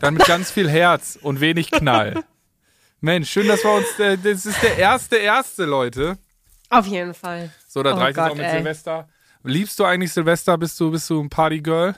Dann mit ganz viel Herz und wenig Knall. Mensch, schön, dass wir uns. Äh, das ist der erste, erste, Leute. Auf jeden Fall. So, da Oh reicht es auch mit ey. Silvester. Liebst du eigentlich Silvester? Bist du, bist du ein Partygirl?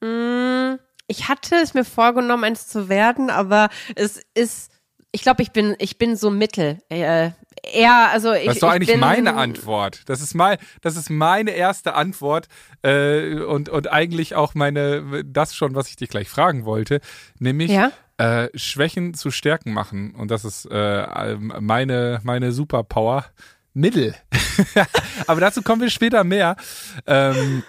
Mm, Ich hatte es mir vorgenommen, eins zu werden, aber es ist, ich glaube, ich bin, ich bin so mittel. Äh, eher, also ich, Das ist doch ich eigentlich meine Antwort. Das ist, mein, das ist meine erste Antwort äh, und, und eigentlich auch meine, das schon, was ich dich gleich fragen wollte, nämlich Ja? äh, Schwächen zu Stärken machen. Und das ist äh, meine, meine Superpower. Mittel. Aber dazu kommen wir später mehr. Ähm,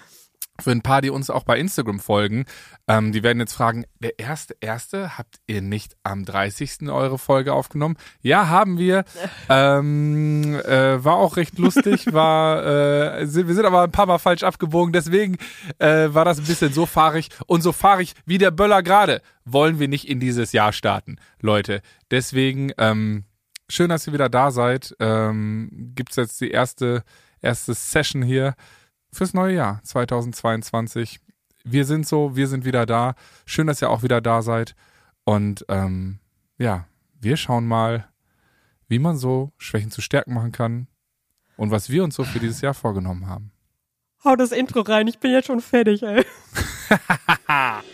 für ein paar, die uns auch bei Instagram folgen, ähm, die werden jetzt fragen, der erste, erste, habt ihr nicht am 30. eure Folge aufgenommen? Ja, haben wir. Ähm, äh, war auch recht lustig, war, äh, sind, wir sind aber ein paar Mal falsch abgebogen, deswegen äh, war das ein bisschen so fahrig und so fahrig wie der Böller gerade. Wollen wir nicht in dieses Jahr starten, Leute. Deswegen, ähm, schön, dass ihr wieder da seid. Ähm, gibt's jetzt die erste, erste Session hier fürs neue Jahr 2022. Wir sind so, wir sind wieder da. Schön, dass ihr auch wieder da seid. Und ähm, ja, wir schauen mal, wie man so Schwächen zu Stärken machen kann und was wir uns so für dieses Jahr vorgenommen haben. Hau das Intro rein, ich bin jetzt schon fertig, ey.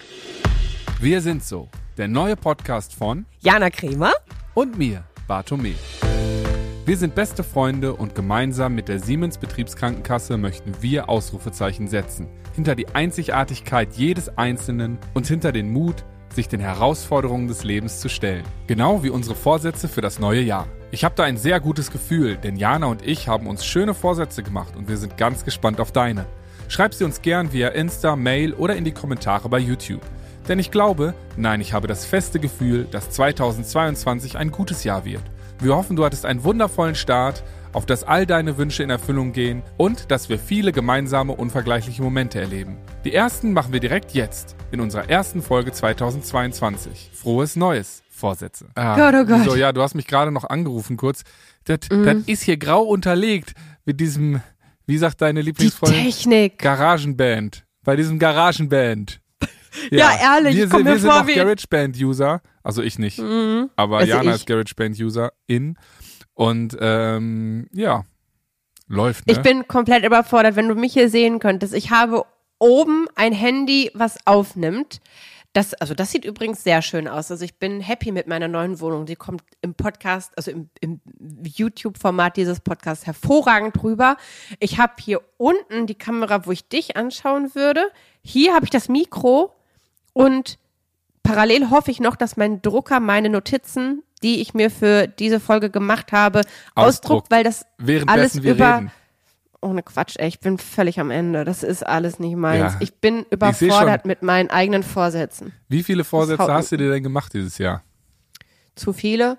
Wir sind so, der neue Podcast von Jana Kremer? und mir, Bartome. Wir sind beste Freunde und gemeinsam mit der Siemens Betriebskrankenkasse möchten wir Ausrufezeichen setzen. Hinter die Einzigartigkeit jedes Einzelnen und hinter den Mut, sich den Herausforderungen des Lebens zu stellen. Genau wie unsere Vorsätze für das neue Jahr. Ich habe da ein sehr gutes Gefühl, denn Jana und ich haben uns schöne Vorsätze gemacht und wir sind ganz gespannt auf deine. Schreib sie uns gern via Insta, Mail oder in die Kommentare bei YouTube. Denn ich glaube, nein, ich habe das feste Gefühl, dass 2022 ein gutes Jahr wird. Wir hoffen, du hattest einen wundervollen Start, auf dass all deine Wünsche in Erfüllung gehen und dass wir viele gemeinsame, unvergleichliche Momente erleben. Die ersten machen wir direkt jetzt, in unserer ersten Folge 2022. Frohes Neues, Vorsätze. Ah, Gott, oh Gott. So, ja, du hast mich gerade noch angerufen kurz. Das, das ist hier grau unterlegt mit diesem, wie sagt deine Die Lieblingsfreundin? Technik. Garagenband. Bei diesem Garagenband. Ja, ehrlich, wir ich komm wir sind vor wie- GarageBand-User. Also ich nicht. Aber Also Jana ich. ist GarageBand-User in. Und ähm, ja, läuft. Ne? Ich bin komplett überfordert, wenn du mich hier sehen könntest. Ich habe oben ein Handy, was aufnimmt. Das, also das sieht übrigens sehr schön aus. Also ich bin happy mit meiner neuen Wohnung. Die kommt im Podcast, also im, im YouTube-Format dieses Podcasts hervorragend rüber. Ich habe hier unten die Kamera, wo ich dich anschauen würde. Hier habe ich das Mikro und parallel hoffe ich noch, dass mein Drucker meine Notizen, die ich mir für diese Folge gemacht habe, Ausdruckt. weil das alles wir über reden. ohne Quatsch, ey, ich bin völlig am Ende. Das ist alles nicht meins. Ja. Ich bin überfordert schon. mit meinen eigenen Vorsätzen. Wie viele Vorsätze hast du dir denn gemacht dieses Jahr? Zu viele?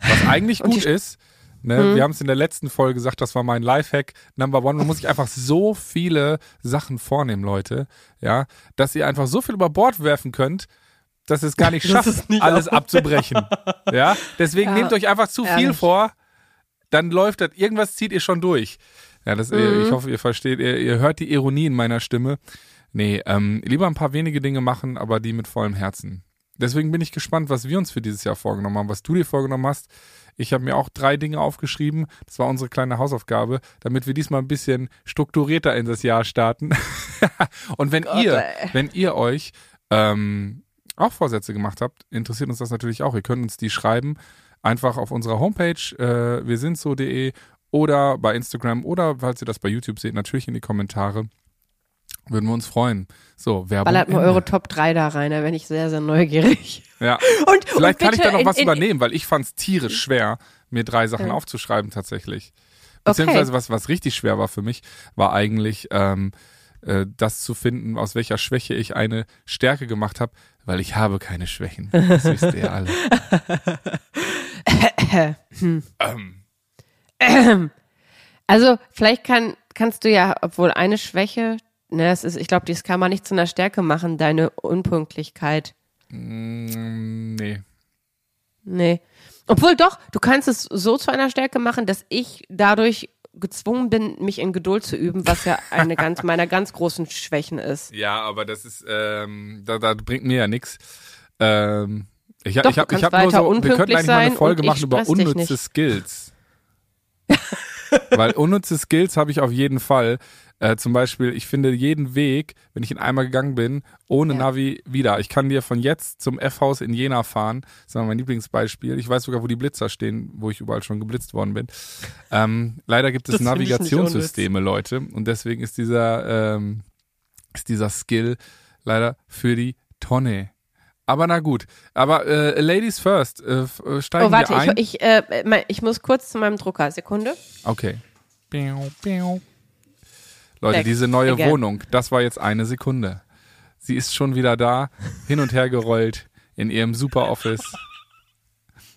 Was eigentlich gut ist, ne, wir haben es in der letzten Folge gesagt, das war mein Lifehack Number One. Man muss sich einfach so viele Sachen vornehmen, Leute, ja, dass ihr einfach so viel über Bord werfen könnt, dass ihr es gar nicht schafft, nicht alles auch- abzubrechen. ja, deswegen Ja, nehmt euch einfach zu viel ehrlich. vor, dann läuft das, irgendwas zieht ihr schon durch. Ja, das, Mhm. ich hoffe, ihr versteht, ihr, ihr hört die Ironie in meiner Stimme. Nee, ähm, lieber ein paar wenige Dinge machen, aber die mit vollem Herzen. Deswegen bin ich gespannt, was wir uns für dieses Jahr vorgenommen haben, was du dir vorgenommen hast. Ich habe mir auch drei Dinge aufgeschrieben. Das war unsere kleine Hausaufgabe, damit wir diesmal ein bisschen strukturierter in das Jahr starten. Und wenn Gott, ihr, ey. wenn ihr euch ähm, auch Vorsätze gemacht habt, interessiert uns das natürlich auch. Ihr könnt uns die schreiben, einfach auf unserer Homepage, äh, wir sind so.de oder bei Instagram oder falls ihr das bei YouTube seht, natürlich in die Kommentare. Würden wir uns freuen. So, Werbung. Ballert mal Ende. eure Top 3 da rein, da bin ich sehr, sehr neugierig. Ja. Und, Vielleicht und kann ich da noch was in, übernehmen, weil ich fand es tierisch schwer, mir drei Sachen Ja. aufzuschreiben tatsächlich. Okay. Beziehungsweise was, was richtig schwer war für mich, war eigentlich ähm, äh, das zu finden, aus welcher Schwäche ich eine Stärke gemacht habe, weil ich habe keine Schwächen. Das wisst ihr ja alle. ähm, Also, vielleicht kann, kannst du ja, obwohl eine Schwäche, ne, es ist, ich glaube, das kann man nicht zu einer Stärke machen, deine Unpünktlichkeit. mm, nee. Nee. Obwohl doch, du kannst es so zu einer Stärke machen, dass ich dadurch gezwungen bin, mich in Geduld zu üben, was ja eine ganz meiner ganz großen Schwächen ist. Ja, aber das ist, ähm, da, da bringt mir ja nichts. Ähm, ich, Doch, ich habe ich hab nur so, wir könnten eigentlich mal eine Folge machen über unnütze. Skills. Weil unnütze Skills habe ich auf jeden Fall. Äh, zum Beispiel, ich finde jeden Weg, wenn ich ihn einmal gegangen bin, ohne Ja. Navi wieder. Ich kann dir von jetzt zum F-Haus in Jena fahren. Das ist mal mein Lieblingsbeispiel. Ich weiß sogar, wo die Blitzer stehen, wo ich überall schon geblitzt worden bin. Ähm, leider gibt es Das Navigationssysteme, Leute. Und deswegen ist dieser, ähm, ist dieser Skill leider für die Tonne. Aber na gut. Aber äh, Ladies first, äh, äh, steigen Oh, warte, wir ein. ich, ich, äh, ich muss kurz zu meinem Drucker. Sekunde. Okay. Piu, piu. Leute, Back diese neue again. Wohnung, das war jetzt eine Sekunde. Sie ist schon wieder da, hin und her gerollt in ihrem super Office.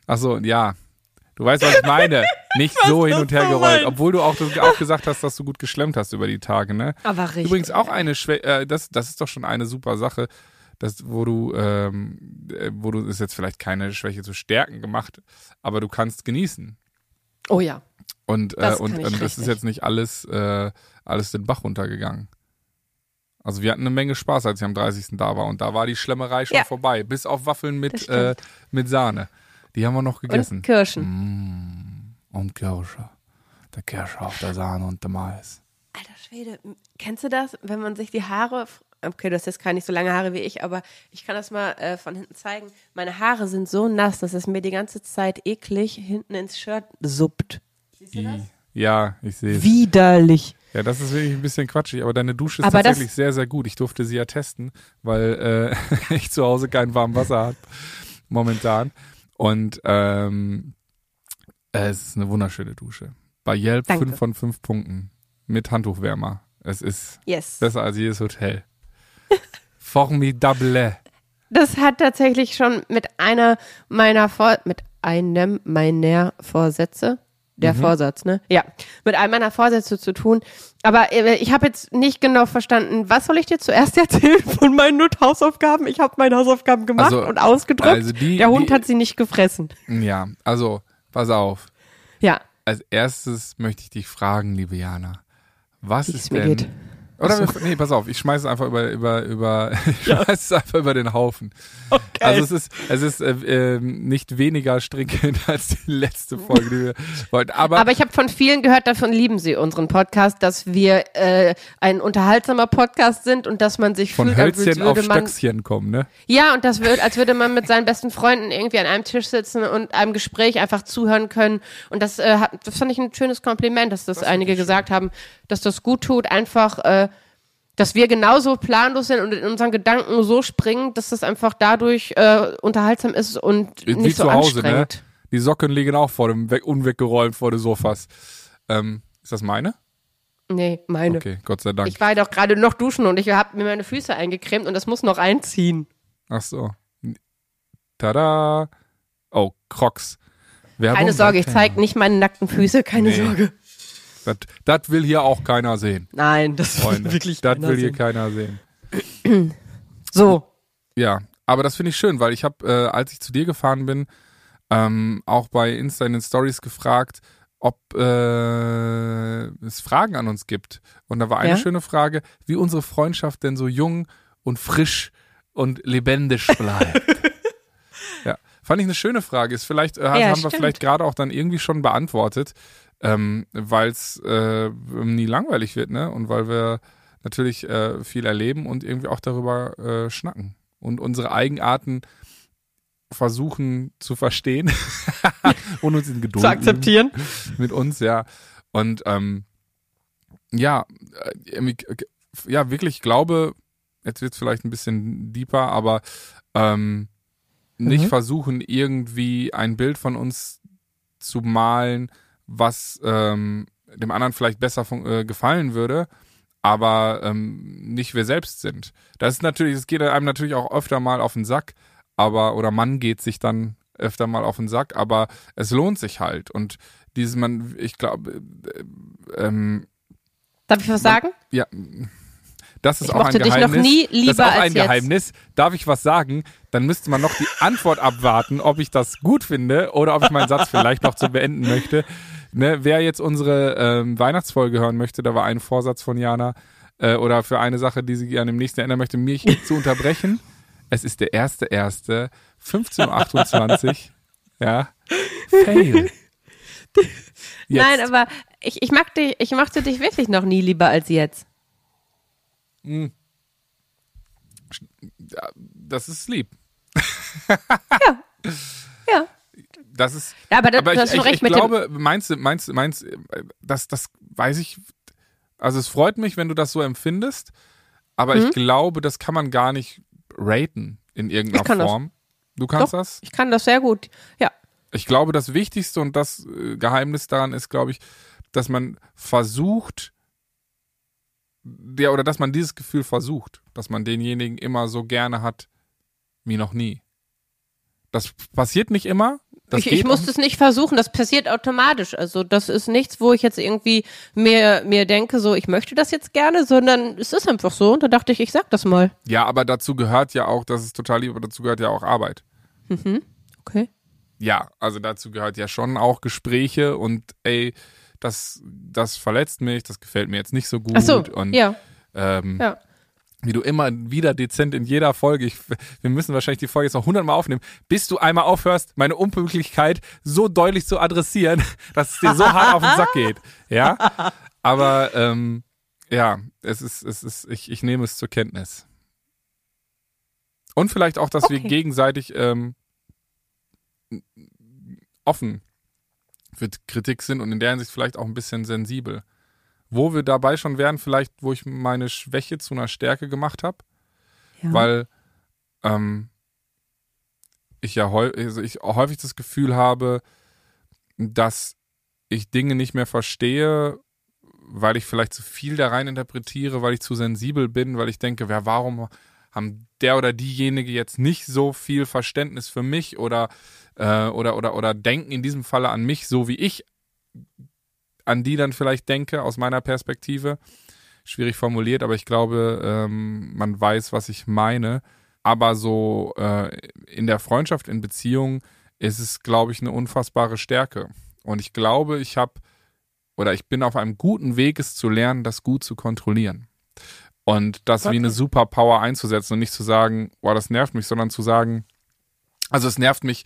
Achso, ja. Du weißt, was ich meine. Nicht so hin und her so gerollt. meinst. Obwohl du auch, auch gesagt hast, dass du gut geschlemmt hast über die Tage, ne? Aber richtig. Übrigens auch eine Schwä äh, das, das ist doch schon eine super Sache, das, wo du, ähm, äh, wo du ist jetzt vielleicht keine Schwäche zu stärken gemacht, aber du kannst genießen. Oh ja. Und, äh, Das und, kann ich und das ist jetzt nicht alles, äh, alles den Bach runtergegangen. Also wir hatten eine Menge Spaß, als ich am 30. da war. Und da war die Schlemmerei schon Ja. vorbei. Bis auf Waffeln mit, äh, mit Sahne. Die haben wir noch gegessen. Und Kirschen. Mm, und Kirsche. Der Kirsche auf der Sahne und der Mais. Alter Schwede, kennst du das, wenn man sich die Haare, okay, du hast jetzt keine so lange Haare wie ich, aber ich kann das mal äh, von hinten zeigen. Meine Haare sind so nass, dass es mir die ganze Zeit eklig hinten ins Shirt suppt. I. Ja, ich sehe es. Widerlich. Ja, das ist wirklich ein bisschen quatschig, aber deine Dusche ist Aber das- tatsächlich sehr, sehr gut. Ich durfte sie ja testen, weil äh, ich zu Hause kein warmes Wasser habe momentan. Und ähm, äh, es ist eine wunderschöne Dusche. Bei Yelp Danke. 5 von 5 Punkten mit Handtuchwärmer. Es ist Yes. besser als jedes Hotel. Formidable. Das hat tatsächlich schon mit einer meiner Vor mit einem meiner Vorsätze, der Mhm. Vorsatz, ne? Ja, mit einem meiner Vorsätze zu tun. Aber äh, ich habe jetzt nicht genau verstanden, was soll ich dir zuerst erzählen von meinen Not-Hausaufgaben? Ich habe meine Hausaufgaben gemacht Also- und ausgedruckt. also die- der Hund die- hat sie nicht gefressen. Ja, also, pass auf. Ja, Als erstes möchte ich dich fragen, liebe Jana. Was wie ist denn geht. Oder wir, nee, pass auf, ich schmeiß es einfach über über über ich schmeiß es einfach über den Haufen. Okay. Also es ist es ist äh, ähm, nicht weniger stringent als die letzte Folge, die wir wollten. Aber, Aber ich habe von vielen gehört, davon lieben sie unseren Podcast, dass wir äh, ein unterhaltsamer Podcast sind und dass man sich von fühlt, als Hölzchen auf würde man Stöckchen kommen, ne? Ja, und das wird, als würde man mit seinen besten Freunden irgendwie an einem Tisch sitzen und einem Gespräch einfach zuhören können. Und das, äh, das fand ich ein schönes Kompliment, dass das, einige gesagt haben, dass das gut tut, einfach, äh, dass wir genauso planlos sind und in unseren Gedanken so springen, dass das einfach dadurch äh, unterhaltsam ist und Wie nicht so zu Hause, ne? anstrengend. Die Socken liegen auch vor dem weg, unweggeräumt vor den Sofas. Ähm, ist das meine? Nee, meine. Okay, Gott sei Dank. Ich war doch gerade noch duschen und ich habe mir meine Füße eingecremt und das muss noch einziehen. Ach so. Tada. Oh, Crocs. Werbung Keine Sorge, ich zeige nicht meine nackten Füße, keine Nee. Sorge. Das, will hier auch keiner sehen, Nein, das Freunde. will wirklich das will hier sehen. keiner sehen. So, Ja, aber das finde ich schön, weil ich habe, äh, als ich zu dir gefahren bin, ähm, auch bei Insta in den Stories gefragt, ob äh, es Fragen an uns gibt. Und da war eine Ja? schöne Frage, wie unsere Freundschaft denn so jung und frisch und lebendig bleibt. ja, fand ich eine schöne Frage. Ist vielleicht, äh, Ja, haben wir stimmt. vielleicht gerade auch dann irgendwie schon beantwortet, ähm, weil es äh, nie langweilig wird, ne? Und weil wir natürlich äh, viel erleben und irgendwie auch darüber äh, schnacken und unsere Eigenarten versuchen zu verstehen und uns in Geduld zu akzeptieren. mit uns, ja. Und ähm, ja, äh, äh, ja, wirklich glaube, jetzt wird es vielleicht ein bisschen deeper, aber ähm, nicht Mhm. versuchen, irgendwie ein Bild von uns zu malen, was ähm, dem anderen vielleicht besser fun- äh, gefallen würde, aber ähm, nicht wir selbst sind. Das ist natürlich, es geht einem natürlich auch öfter mal auf den Sack, aber, oder man geht sich dann öfter mal auf den Sack, aber es lohnt sich halt. Und dieses, man, ich glaube, äh, ähm, Darf ich was sagen? ja, das ist Ich auch ein Geheimnis. das ist auch ein als jetzt. Geheimnis. Darf ich was sagen? Dann müsste man noch die Antwort abwarten, ob ich das gut finde oder ob ich meinen Satz vielleicht noch zu beenden möchte. Ne, wer jetzt unsere ähm, Weihnachtsfolge hören möchte, da war ein Vorsatz von Jana äh, oder für eine Sache, die sie gerne im nächsten erinnern möchte, mich zu unterbrechen. Es ist der erste erste 15.28 Uhr. Ja. Fail. Jetzt. Nein, aber ich, ich mag dich, ich mochte dich wirklich noch nie lieber als jetzt. Hm. Das ist lieb. ja. Ja. Das ist. Ja, aber, das, aber du hast ich, schon recht ich mit glaube, meinst du, meinst du, meinst, du, das, das weiß ich. Also es freut mich, wenn du das so empfindest, aber mhm. ich glaube, das kann man gar nicht raten in irgendeiner Form. Das. Du kannst Doch, das? Ich kann das sehr gut. Ja. Ich glaube, das Wichtigste und das äh, Geheimnis daran ist, glaube ich, dass man versucht, ja, oder dass man dieses Gefühl versucht, dass man denjenigen immer so gerne hat wie noch nie. Das passiert nicht immer. Ich, ich muss es nicht versuchen, das passiert automatisch. Also das ist nichts, wo ich jetzt irgendwie mir, mir denke, so ich möchte das jetzt gerne, sondern es ist einfach so. Und da dachte ich, ich sag das mal. Ja, aber dazu gehört ja auch, das ist total lieb, aber dazu gehört ja auch Arbeit. Mhm. Okay. Ja, also dazu gehört ja schon auch Gespräche und ey, das, das verletzt mich, das gefällt mir jetzt nicht so gut. Ach so, und, ja. Ähm, ja. Wie du immer wieder dezent in jeder Folge, ich, wir müssen wahrscheinlich die Folge jetzt noch hundertmal aufnehmen, bis du einmal aufhörst, meine Unpünktlichkeit so deutlich zu adressieren, dass es dir so hart auf den Sack geht. Ja. Aber ähm, ja, es ist, es ist, ich, ich nehme es zur Kenntnis. Und vielleicht auch, dass okay. wir gegenseitig ähm, offen für Kritik sind und in der Hinsicht vielleicht auch ein bisschen sensibel. Wo wir dabei schon wären, vielleicht, wo ich meine Schwäche zu einer Stärke gemacht habe, ja. weil ähm, ich ja häufig, also ich häufig das Gefühl habe, dass ich Dinge nicht mehr verstehe, weil ich vielleicht zu viel da rein interpretiere, weil ich zu sensibel bin, weil ich denke, wer, warum haben der oder diejenige jetzt nicht so viel Verständnis für mich oder äh, oder, oder, oder denken in diesem Falle an mich, so wie ich an die dann vielleicht denke, aus meiner Perspektive. Schwierig formuliert, aber ich glaube, ähm, man weiß, was ich meine. Aber so äh, in der Freundschaft, in Beziehungen ist es, glaube ich, eine unfassbare Stärke. Und ich glaube, ich habe oder ich bin auf einem guten Weg, es zu lernen, das gut zu kontrollieren. Und das okay. wie eine Superpower einzusetzen und nicht zu sagen, boah, das nervt mich, sondern zu sagen, also es nervt mich,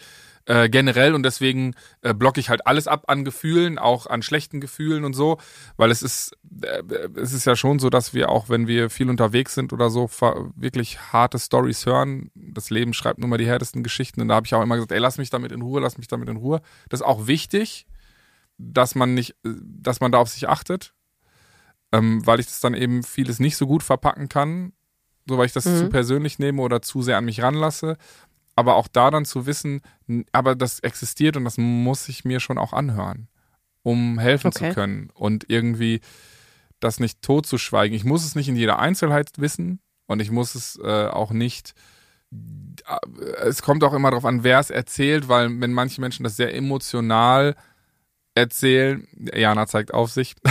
äh, generell und deswegen äh, blocke ich halt alles ab an Gefühlen, auch an schlechten Gefühlen und so, weil es ist, äh, es ist ja schon so, dass wir auch, wenn wir viel unterwegs sind oder so, wirklich harte Stories hören. Das Leben schreibt nun mal die härtesten Geschichten und da habe ich auch immer gesagt, ey, lass mich damit in Ruhe, lass mich damit in Ruhe. Das ist auch wichtig, dass man nicht, dass man da auf sich achtet, ähm, weil ich das dann eben vieles nicht so gut verpacken kann, so weil ich das mhm. zu persönlich nehme oder zu sehr an mich ranlasse aber auch da dann zu wissen, aber das existiert und das muss ich mir schon auch anhören, um helfen okay. zu können und irgendwie das nicht totzuschweigen. Ich muss es nicht in jeder Einzelheit wissen und ich muss es äh, auch nicht äh, es kommt auch immer darauf an, wer es erzählt, weil wenn manche Menschen das sehr emotional erzählen, Jana zeigt auf sich,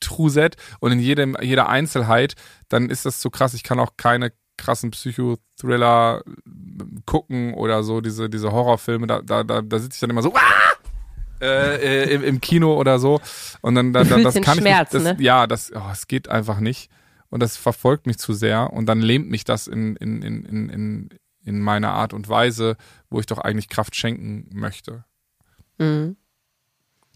Truset und in jedem, jeder Einzelheit, dann ist das zu krass. Ich kann auch keine krassen Psychothriller gucken oder so, diese, diese Horrorfilme, da, da, da, da sitze ich dann immer so, äh, äh, im, im, Kino oder so. Und dann, dann, dann das kann Schmerz, ich nicht, das, ne? ja, das, oh, es geht einfach nicht. Und das verfolgt mich zu sehr und dann lähmt mich das in, in, in, in, in, in meiner Art und Weise, wo ich doch eigentlich Kraft schenken möchte. Mhm.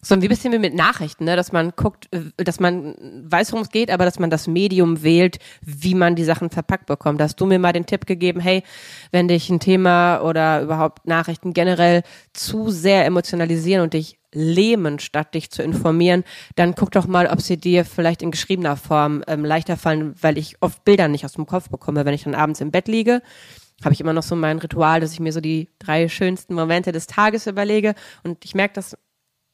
So wie ein bisschen wie mit Nachrichten, ne? dass man guckt, äh, dass man weiß, worum es geht, aber dass man das Medium wählt, wie man die Sachen verpackt bekommt. Da hast du mir mal den Tipp gegeben, hey, wenn dich ein Thema oder überhaupt Nachrichten generell zu sehr emotionalisieren und dich lähmen, statt dich zu informieren, dann guck doch mal, ob sie dir vielleicht in geschriebener Form ähm, leichter fallen, weil ich oft Bilder nicht aus dem Kopf bekomme, wenn ich dann abends im Bett liege habe ich immer noch so mein Ritual, dass ich mir so die drei schönsten Momente des Tages überlege. Und ich merke, dass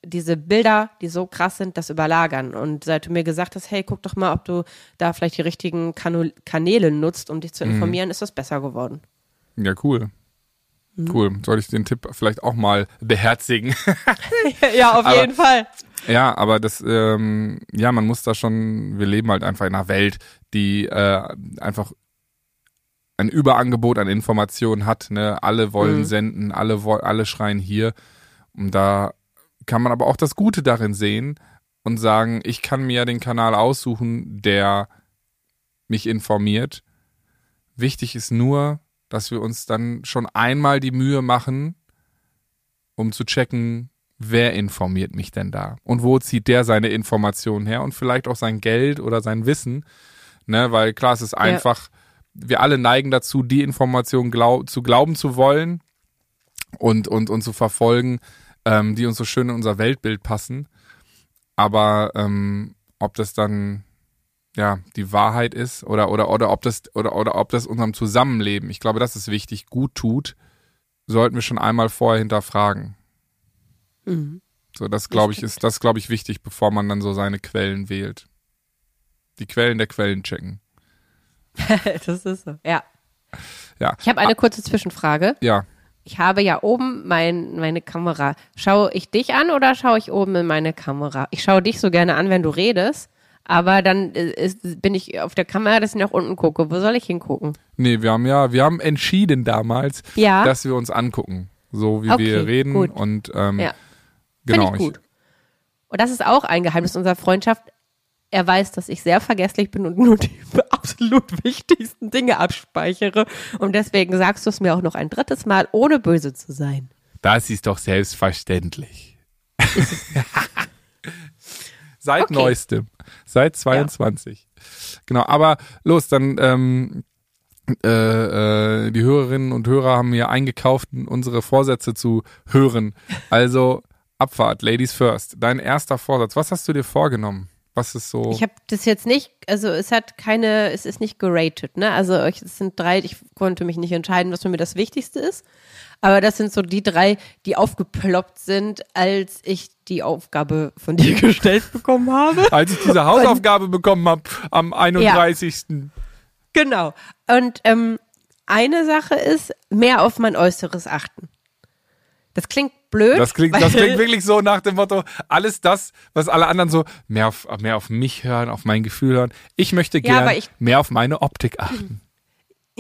diese Bilder, die so krass sind, das überlagern. Und seit du mir gesagt hast, hey, guck doch mal, ob du da vielleicht die richtigen Kanu Kanäle nutzt, um dich zu mhm. informieren, mhm. ist das besser geworden. Ja, cool. Mhm. Cool. Soll ich den Tipp vielleicht auch mal beherzigen? ja, auf aber, jeden Fall. Ja, aber das, ähm, ja, man muss da schon, wir leben halt einfach in einer Welt, die äh, einfach ein Überangebot an Informationen hat. Ne? Alle wollen mhm. senden, alle, alle schreien hier. Und da kann man aber auch das Gute darin sehen und sagen, ich kann mir den Kanal aussuchen, der mich informiert. Wichtig ist nur, dass wir uns dann schon einmal die Mühe machen, um zu checken, wer informiert mich denn da und wo zieht der seine Informationen her und vielleicht auch sein Geld oder sein Wissen, ne, weil klar, es ist einfach, ja. wir alle neigen dazu, die Informationen glaub, zu glauben zu wollen und, und, und zu verfolgen, ähm, die uns so schön in unser Weltbild passen. Aber ähm, ob das dann ja die Wahrheit ist oder oder oder ob das oder oder ob das unserem Zusammenleben, ich glaube, das ist wichtig, gut tut, sollten wir schon einmal vorher hinterfragen. Mhm. So, das glaube ich ist das glaube ich wichtig, bevor man dann so seine Quellen wählt. Die Quellen der Quellen checken. das ist so. Ja. Ja. Ich habe eine ah. kurze Zwischenfrage. Ja ich habe ja oben mein, meine Kamera. Schaue ich dich an oder schaue ich oben in meine Kamera? Ich schaue dich so gerne an, wenn du redest. Aber dann äh, ist, bin ich auf der Kamera, dass ich nach unten gucke. Wo soll ich hingucken? Nee, wir haben ja, wir haben entschieden damals, ja. dass wir uns angucken. So wie okay, wir reden. Gut. Und ähm, ja. genau. Ich gut. Und das ist auch ein Geheimnis unserer Freundschaft. Er weiß, dass ich sehr vergesslich bin und nur die absolut wichtigsten Dinge abspeichere. Und deswegen sagst du es mir auch noch ein drittes Mal, ohne böse zu sein. Das ist doch selbstverständlich. Seit okay. neuestem. Seit 22. Ja. Genau, aber los, dann ähm, äh, äh, die Hörerinnen und Hörer haben mir eingekauft, unsere Vorsätze zu hören. Also Abfahrt, Ladies first. Dein erster Vorsatz. Was hast du dir vorgenommen? Was ist so? Ich habe das jetzt nicht, also es hat keine, es ist nicht geratet, ne? Also es sind drei, ich konnte mich nicht entscheiden, was für mir das Wichtigste ist. Aber das sind so die drei, die aufgeploppt sind, als ich die Aufgabe von dir gestellt bekommen habe. Als ich diese Hausaufgabe Und, bekommen habe am 31. Ja, genau. Und ähm, eine Sache ist, mehr auf mein Äußeres achten. Das klingt blöd. Das klingt, das klingt wirklich so nach dem Motto, alles das, was alle anderen so mehr auf, mehr auf mich hören, auf mein Gefühl hören. Ich möchte gerne ja, mehr auf meine Optik achten.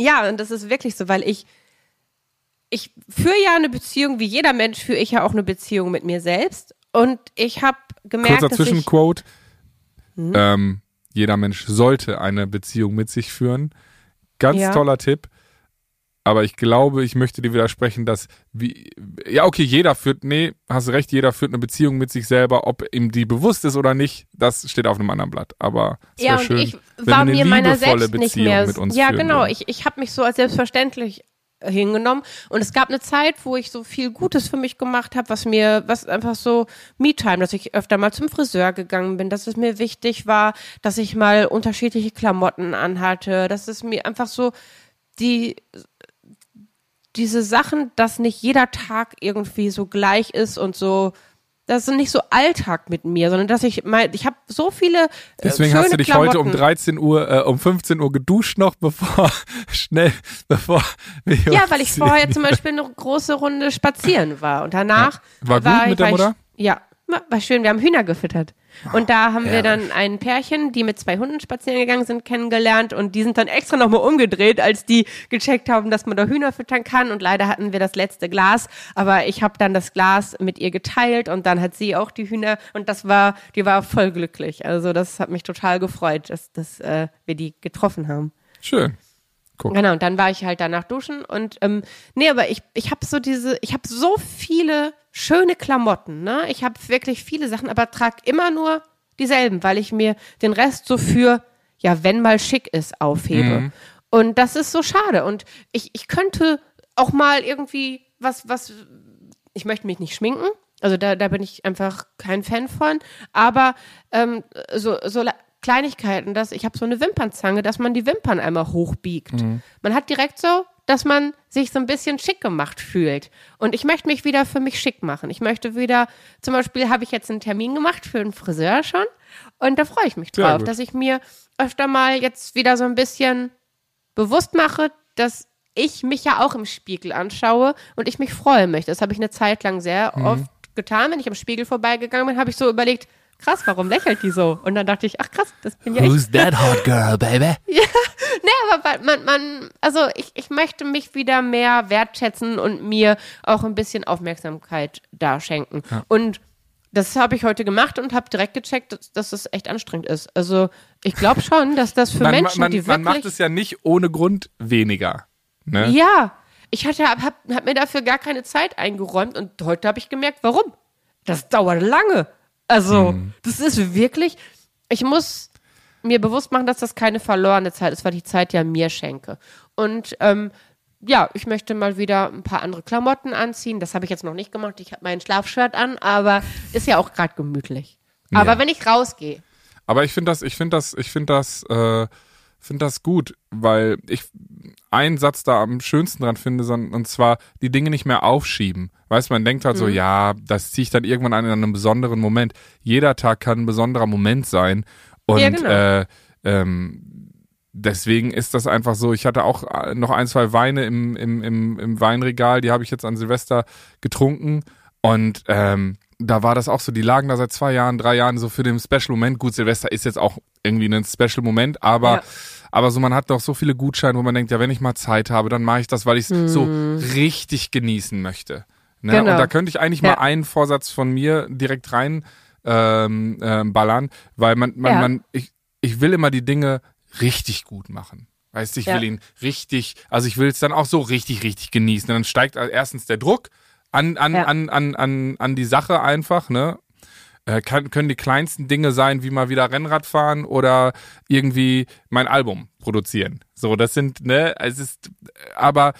Ja, und das ist wirklich so, weil ich, ich führe ja eine Beziehung, wie jeder Mensch führe ich ja auch eine Beziehung mit mir selbst. Und ich habe gemerkt, Kurzer Zwischenquote. Hm? Ähm, jeder Mensch sollte eine Beziehung mit sich führen. Ganz ja. toller Tipp aber ich glaube, ich möchte dir widersprechen, dass wie ja okay, jeder führt nee, hast recht, jeder führt eine Beziehung mit sich selber, ob ihm die bewusst ist oder nicht, das steht auf einem anderen Blatt, aber es ja, schön, ich war wenn wir eine mir liebevolle Beziehung mehr, mit uns Ja, genau, würden. ich ich habe mich so als selbstverständlich hingenommen und es gab eine Zeit, wo ich so viel Gutes für mich gemacht habe, was mir was einfach so Me-Time, dass ich öfter mal zum Friseur gegangen bin, dass es mir wichtig war, dass ich mal unterschiedliche Klamotten anhatte, dass es mir einfach so die diese Sachen, dass nicht jeder Tag irgendwie so gleich ist und so das ist nicht so Alltag mit mir, sondern dass ich mein, ich habe so viele äh, Deswegen hast du dich Klamotten. heute um 13 Uhr, äh, um 15 Uhr geduscht noch, bevor schnell, bevor wir Ja, weil ich vorher zum Beispiel eine große Runde spazieren war und danach ja. war, war gut mit der Mutter. Ich, ja, war schön. Wir haben Hühner gefüttert. Und da haben wir dann ein Pärchen, die mit zwei Hunden spazieren gegangen sind, kennengelernt und die sind dann extra nochmal umgedreht, als die gecheckt haben, dass man da Hühner füttern kann. Und leider hatten wir das letzte Glas, aber ich habe dann das Glas mit ihr geteilt und dann hat sie auch die Hühner und das war, die war voll glücklich. Also das hat mich total gefreut, dass, dass äh, wir die getroffen haben. Schön. Guck. Genau, und dann war ich halt danach duschen und ähm, nee, aber ich, ich habe so diese, ich habe so viele schöne Klamotten, ne? Ich habe wirklich viele Sachen, aber trage immer nur dieselben, weil ich mir den Rest so für, ja, wenn mal schick ist, aufhebe. Mhm. Und das ist so schade. Und ich, ich könnte auch mal irgendwie was, was, ich möchte mich nicht schminken. Also da, da bin ich einfach kein Fan von. Aber ähm, so, so Kleinigkeiten, dass ich habe so eine Wimpernzange, dass man die Wimpern einmal hochbiegt. Mhm. Man hat direkt so, dass man sich so ein bisschen schick gemacht fühlt. Und ich möchte mich wieder für mich schick machen. Ich möchte wieder, zum Beispiel habe ich jetzt einen Termin gemacht für einen Friseur schon. Und da freue ich mich drauf, dass ich mir öfter mal jetzt wieder so ein bisschen bewusst mache, dass ich mich ja auch im Spiegel anschaue und ich mich freuen möchte. Das habe ich eine Zeit lang sehr mhm. oft getan. Wenn ich am Spiegel vorbeigegangen bin, habe ich so überlegt, krass, warum lächelt die so? Und dann dachte ich, ach krass, das bin ja Who's ich. that hot girl, baby? ja, nee, aber man, man, also ich, ich möchte mich wieder mehr wertschätzen und mir auch ein bisschen Aufmerksamkeit da schenken. Ja. Und Das habe ich heute gemacht und habe direkt gecheckt, dass, dass das echt anstrengend ist. Also ich glaube schon, dass das für man, Menschen, man, die man wirklich... macht es ja nicht ohne Grund weniger. Ne? Ja, ich hatte, hab, hab, hab mir dafür gar keine Zeit eingeräumt und heute habe ich gemerkt, warum. Das dauert lange. Also, Mhm. das ist wirklich, ich muss mir bewusst machen, dass das keine verlorene Zeit ist, weil ich die Zeit ja mir schenke. Und ähm, ja, ich möchte mal wieder ein paar andere Klamotten anziehen. Das habe ich jetzt noch nicht gemacht. Ich habe mein Schlafshirt an, aber ist ja auch gerade gemütlich. Aber Ja. wenn ich rausgehe, Aber ich finde das, ich finde das, ich finde das, äh, finde das gut, weil ich einen Satz da am schönsten dran finde, und zwar die Dinge nicht mehr aufschieben. Weißt, man denkt halt Mhm. so, ja, das ziehe ich dann irgendwann an in einem besonderen Moment. Jeder Tag kann ein besonderer Moment sein und Ja, genau. äh, ähm, deswegen ist das einfach so. Ich hatte auch äh, noch ein, zwei Weine im, im, im, im Weinregal, die habe ich jetzt an Silvester getrunken und ähm, da war das auch so, die lagen da seit zwei Jahren, drei Jahren so für den Special-Moment. Gut, Silvester ist jetzt auch irgendwie ein Special-Moment, aber, Ja. aber so man hat doch so viele Gutscheine, wo man denkt, ja, wenn ich mal Zeit habe, dann mache ich das, weil ich es so richtig genießen möchte. Ne? Genau. Und da könnte ich eigentlich Ja. mal einen Vorsatz von mir direkt rein ähm, ähm, ballern, weil man, man, Ja. man, ich, ich will immer die Dinge richtig gut machen. Weißt du, ich will ihn richtig, also ich will es dann auch so richtig, richtig genießen. Und dann steigt erstens der Druck an, an, Ja. an, an, an, an die Sache einfach, ne? Äh, kann, können die kleinsten Dinge sein, wie mal wieder Rennrad fahren oder irgendwie mein Album produzieren. So, das sind, ne, es ist, aber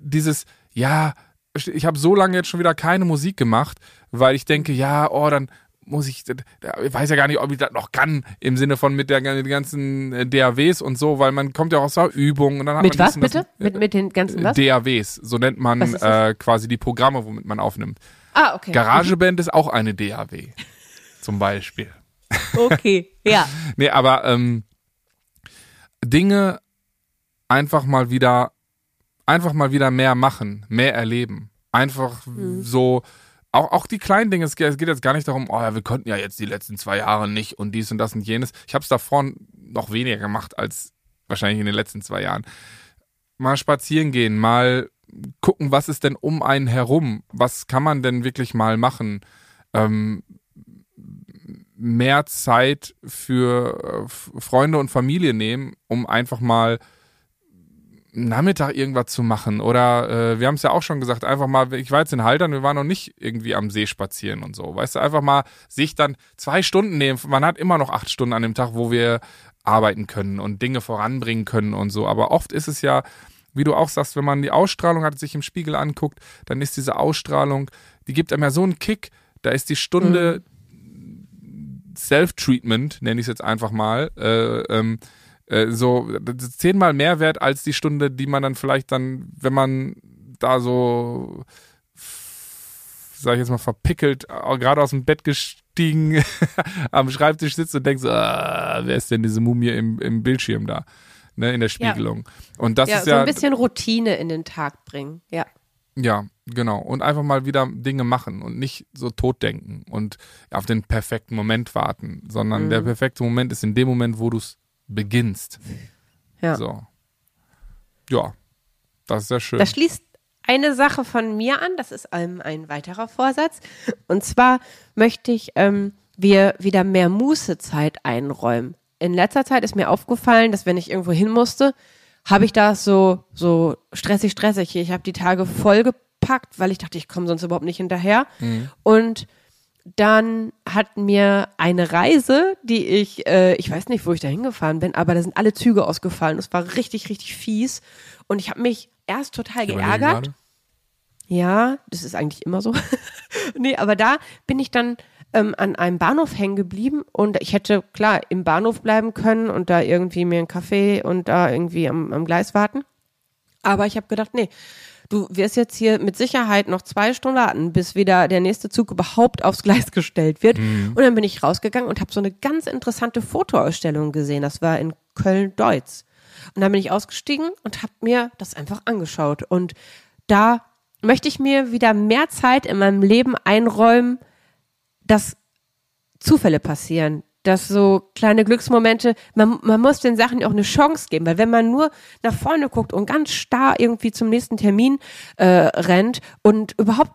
dieses, ja, ich habe so lange jetzt schon wieder keine Musik gemacht, weil ich denke, ja, oh, dann muss ich, ich weiß ja gar nicht, ob ich das noch kann, im Sinne von mit der mit den ganzen äh, DAWs und so, weil man kommt ja auch aus der Übung und dann hat mit man was dies und das- bitte? Mit, mit den ganzen was? DAWs, so nennt man Was äh, quasi die Programme, womit man aufnimmt. ah, okay. GarageBand ist auch eine DAW, zum Beispiel. Okay, ja. Nee, aber ähm, Dinge einfach mal wieder, einfach mal wieder mehr machen, mehr erleben. Einfach so, auch, auch die kleinen Dinge, es geht, jetzt gar nicht darum, oh ja, wir konnten ja jetzt die letzten zwei Jahre nicht und dies und das und jenes. Ich habe es davor noch weniger gemacht als wahrscheinlich in den letzten zwei Jahren. Mal spazieren gehen, mal gucken, was ist denn um einen herum? Was kann man denn wirklich mal machen? Ähm, mehr Zeit für äh, Freunde und Familie nehmen, um einfach mal Nachmittag irgendwas zu machen. Oder äh, wir haben es ja auch schon gesagt, einfach mal, ich war jetzt in Haltern, wir waren noch nicht irgendwie am See spazieren und so. Weißt du, einfach mal sich dann zwei Stunden nehmen. Man hat immer noch acht Stunden an dem Tag, wo wir arbeiten können und Dinge voranbringen können und so. Aber oft ist es ja, wie du auch sagst, wenn man die Ausstrahlung hat, sich im Spiegel anguckt, dann ist diese Ausstrahlung, die gibt einem ja so einen Kick. Da ist die Stunde Self-Treatment, nenne ich es jetzt einfach mal, äh, ähm, äh, so zehnmal mehr wert als die Stunde, die man dann vielleicht dann, wenn man da so, sag ich jetzt mal, verpickelt, äh, gerade aus dem Bett gestiegen, am Schreibtisch sitzt und denkt so, ah, wer ist denn diese Mumie im, im Bildschirm da? Ne, in der Spiegelung. Und das ja, ist so ja, ein bisschen Routine in den Tag bringen. Ja. ja, genau. Und einfach mal wieder Dinge machen und nicht so tot denken und auf den perfekten Moment warten, sondern Mhm. der perfekte Moment ist in dem Moment, wo du es beginnst. Ja. So. Ja, das ist sehr schön. Das schließt eine Sache von mir an, das ist ähm, ein weiterer Vorsatz. Und zwar möchte ich ähm, wir wieder mehr Mußezeit einräumen. In letzter Zeit ist mir aufgefallen, dass wenn ich irgendwo hin musste, habe ich das so, so stressig, stressig. Ich habe die Tage vollgepackt, weil ich dachte, ich komme sonst überhaupt nicht hinterher. Und dann hat mir eine Reise, die ich, äh, ich weiß nicht, wo ich da hingefahren bin, aber da sind alle Züge ausgefallen. Es war richtig, richtig fies. Und ich habe mich erst total geärgert. Ja, das ist eigentlich immer so. nee, aber da bin ich dann ähm, an einem Bahnhof hängen geblieben und ich hätte klar im Bahnhof bleiben können und da irgendwie mir einen Kaffee und da irgendwie am, am Gleis warten. Aber ich habe gedacht, nee, du wirst jetzt hier mit Sicherheit noch zwei Stunden warten, bis wieder der nächste Zug überhaupt aufs Gleis gestellt wird. Und dann bin ich rausgegangen und habe so eine ganz interessante Fotoausstellung gesehen. Das war in Köln-Deutz. Und dann bin ich ausgestiegen und habe mir das einfach angeschaut. Und da möchte ich mir wieder mehr Zeit in meinem Leben einräumen, dass Zufälle passieren, dass so kleine Glücksmomente, man, man muss den Sachen auch eine Chance geben, weil wenn man nur nach vorne guckt und ganz starr irgendwie zum nächsten Termin äh, rennt und überhaupt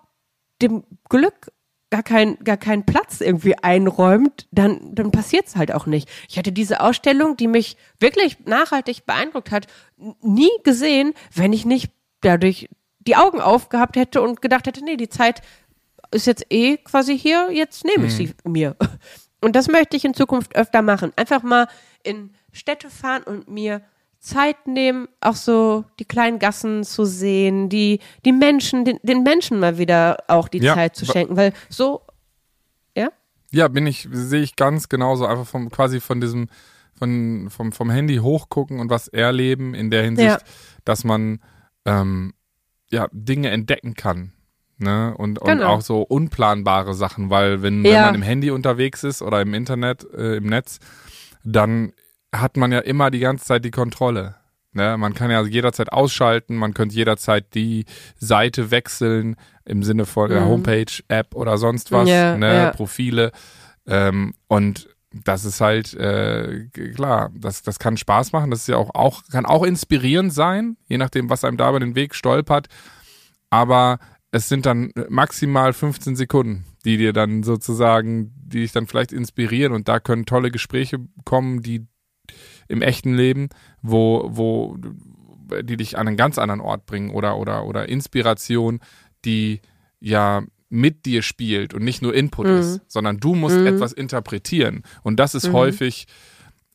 dem Glück gar keinen gar keinen Platz irgendwie einräumt, dann dann passiert's halt auch nicht. Ich hatte diese Ausstellung, die mich wirklich nachhaltig beeindruckt hat, nie gesehen, wenn ich nicht dadurch die Augen aufgehabt hätte und gedacht hätte, nee, die Zeit ist jetzt eh quasi hier, jetzt nehme ich sie mir. Und das möchte ich in Zukunft öfter machen. Einfach mal in Städte fahren und mir Zeit nehmen, auch so die kleinen Gassen zu sehen, die, die Menschen, den, den Menschen mal wieder auch die Ja, Zeit zu schenken, weil so, ja? Ja, bin ich, sehe ich ganz genauso, einfach vom, quasi von diesem, von, vom, vom Handy hochgucken und was erleben in der Hinsicht, Ja. dass man, ähm, ja, Dinge entdecken kann. Ne? Und, und Genau. auch so unplanbare Sachen, weil wenn, wenn Ja. man im Handy unterwegs ist oder im Internet, äh, im Netz, dann hat man ja immer die ganze Zeit die Kontrolle. Ne? Man kann ja jederzeit ausschalten, man könnte jederzeit die Seite wechseln im Sinne von der Mhm. Homepage, App oder sonst was, Ja, ne? ja. Profile. Ähm, und das ist halt äh, klar, das, das kann Spaß machen, das ist ja auch, auch, kann auch inspirierend sein, je nachdem, was einem da über den Weg stolpert. Aber es sind dann maximal 15 Sekunden, die dir dann sozusagen, die dich dann vielleicht inspirieren und da können tolle Gespräche kommen, die im echten Leben, wo, wo, die dich an einen ganz anderen Ort bringen oder, oder, oder Inspiration, die ja mit dir spielt und nicht nur Input Mhm. ist, sondern du musst Mhm. etwas interpretieren. Und das ist Mhm. häufig,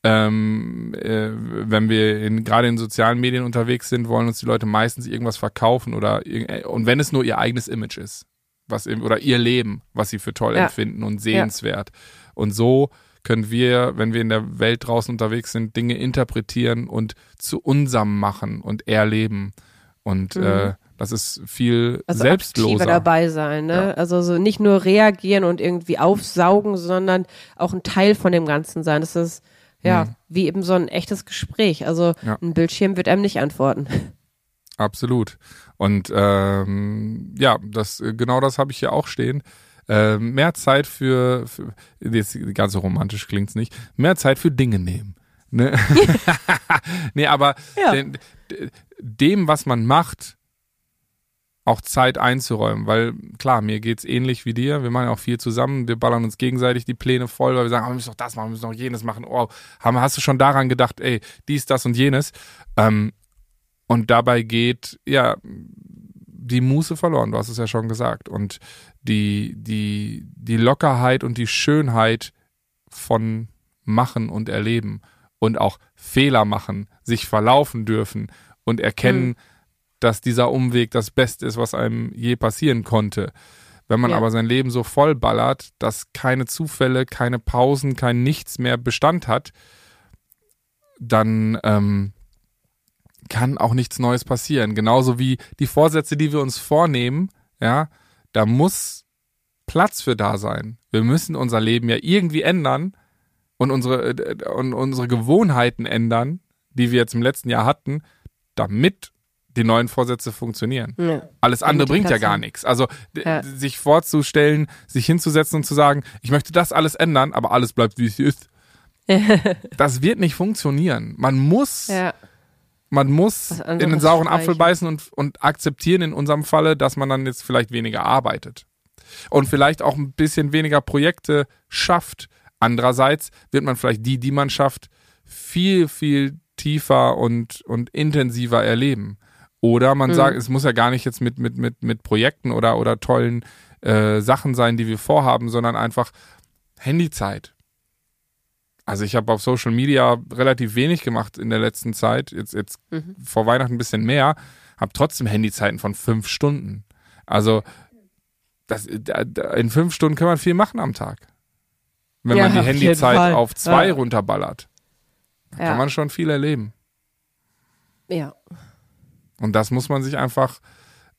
ähm, äh, wenn wir in, gerade in sozialen Medien unterwegs sind, wollen uns die Leute meistens irgendwas verkaufen oder äh, und wenn es nur ihr eigenes Image ist, was oder ihr Leben, was sie für toll Ja. empfinden und sehenswert. Und so können wir, wenn wir in der Welt draußen unterwegs sind, Dinge interpretieren und zu unserem machen und erleben. Und Mhm. äh, das ist viel Also selbstloser. dabei sein, ne? Ja. Also so nicht nur reagieren und irgendwie aufsaugen, sondern auch ein Teil von dem Ganzen sein. Das ist ja Mhm. wie eben so ein echtes Gespräch. Also Ja. ein Bildschirm wird einem nicht antworten. Absolut. Und ähm, ja, das genau das habe ich hier auch stehen. Ähm, mehr Zeit für, für jetzt ganz so romantisch klingt's nicht. Mehr Zeit für Dinge nehmen. Ne? nee, aber Ja. den, dem, was man macht, auch Zeit einzuräumen, weil klar, mir geht's ähnlich wie dir. Wir machen auch viel zusammen. Wir ballern uns gegenseitig die Pläne voll, weil wir sagen, oh, wir müssen doch das machen, wir müssen doch jenes machen. Oh, hast du schon daran gedacht, ey, dies, das und jenes? Ähm, und dabei geht, ja, die Muße verloren, du hast es ja schon gesagt. Und die, die, die Lockerheit und die Schönheit von Machen und Erleben und auch Fehler machen, sich verlaufen dürfen und erkennen, dass dieser Umweg das Beste ist, was einem je passieren konnte. Wenn man Ja. aber sein Leben so vollballert, dass keine Zufälle, keine Pausen, kein Nichts mehr Bestand hat, dann ähm, kann auch nichts Neues passieren. Genauso wie die Vorsätze, die wir uns vornehmen, ja, da muss Platz für da sein. Wir müssen unser Leben ja irgendwie ändern und unsere, äh, und unsere Gewohnheiten ändern, die wir jetzt im letzten Jahr hatten, damit die neuen Vorsätze funktionieren. Ja. Alles andere bringt ja gar nichts. Also Ja. sich vorzustellen, sich hinzusetzen und zu sagen, ich möchte das alles ändern, aber alles bleibt wie es ist. das wird nicht funktionieren. Man muss, ja. man muss in den sauren Apfel streichen. beißen und, und akzeptieren in unserem Falle, dass man dann jetzt vielleicht weniger arbeitet. Und vielleicht auch ein bisschen weniger Projekte schafft. Andererseits wird man vielleicht die, die man schafft, viel, viel tiefer und, und intensiver erleben. Oder man Mhm. sagt, es muss ja gar nicht jetzt mit, mit, mit, mit Projekten oder, oder tollen äh, Sachen sein, die wir vorhaben, sondern einfach Handyzeit. Also ich habe auf Social Media relativ wenig gemacht in der letzten Zeit, jetzt, jetzt Mhm. vor Weihnachten ein bisschen mehr, habe trotzdem Handyzeiten von fünf Stunden. Also das, da- da- in fünf Stunden kann man viel machen am Tag. Wenn Ja, man die auf Handyzeit auf zwei Ja. runterballert, dann Ja. kann man schon viel erleben. ja. Und das muss man sich einfach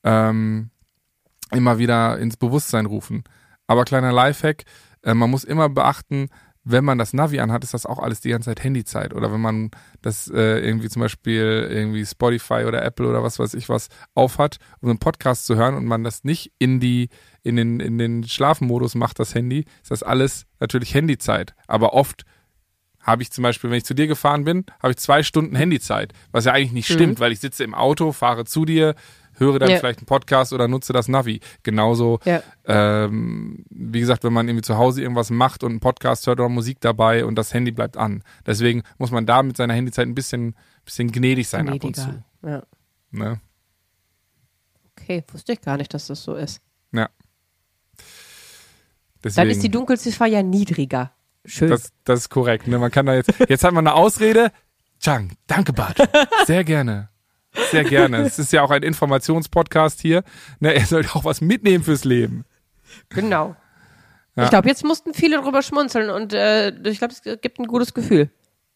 ähm, immer wieder ins Bewusstsein rufen. Aber kleiner Lifehack, äh, man muss immer beachten, wenn man das Navi anhat, ist das auch alles die ganze Zeit Handyzeit. Oder wenn man das äh, irgendwie zum Beispiel irgendwie Spotify oder Apple oder was weiß ich was aufhat, um einen Podcast zu hören und man das nicht in die, in den, in den Schlafmodus macht, das Handy, ist das alles natürlich Handyzeit. Aber oft habe ich zum Beispiel, wenn ich zu dir gefahren bin, habe ich zwei Stunden Handyzeit, was ja eigentlich nicht Mhm. stimmt, weil ich sitze im Auto, fahre zu dir, höre dann Ja. vielleicht einen Podcast oder nutze das Navi. Genauso, Ja. ähm, wie gesagt, wenn man irgendwie zu Hause irgendwas macht und einen Podcast hört oder Musik dabei und das Handy bleibt an. Deswegen muss man da mit seiner Handyzeit ein bisschen, bisschen gnädig sein ab und Gnädiger. zu. Ja. Ne? Okay, wusste ich gar nicht, dass das so ist. Ja. Dann Deswegen, ist die Dunkelziffer ja niedriger. Schön. das, das ist korrekt. Ne? Man kann da jetzt, jetzt hat man eine Ausrede. Chang, danke Bart. Sehr gerne. Sehr gerne. Es ist ja auch ein Informationspodcast hier. Ne, er sollte auch was mitnehmen fürs Leben. genau. Ja. Ich glaube, jetzt mussten viele drüber schmunzeln und äh, ich glaube, es gibt ein gutes Gefühl.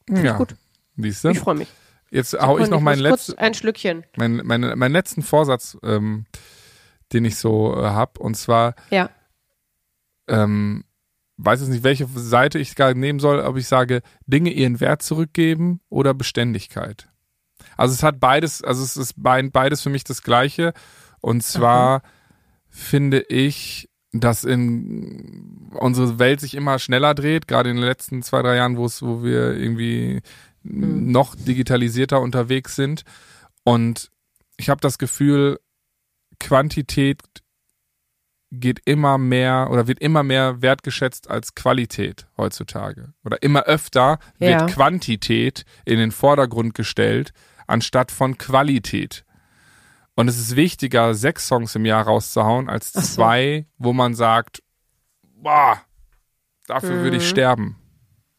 Ja. gut. Siehst du? Ich freue mich. Jetzt hau ich noch meinen letzten, ein Schlückchen. mein, mein, meinen letzten Vorsatz, ähm, den ich so äh, hab. Und zwar, Ja. ähm, weiß jetzt nicht, welche Seite ich gerade nehmen soll, ob ich sage, Dinge ihren Wert zurückgeben oder Beständigkeit. Also es hat beides, also es ist beid- beides für mich das Gleiche. Und zwar finde ich, dass in unsere Welt sich immer schneller dreht, gerade in den letzten zwei, drei Jahren, wo es, wo wir irgendwie noch digitalisierter unterwegs sind. Und ich habe das Gefühl, Quantität geht immer mehr oder wird immer mehr wertgeschätzt als Qualität heutzutage. Oder immer öfter wird Ja. Quantität in den Vordergrund gestellt, anstatt von Qualität. Und es ist wichtiger, sechs Songs im Jahr rauszuhauen, als so. zwei, wo man sagt, boah, dafür würde Mhm. ich sterben.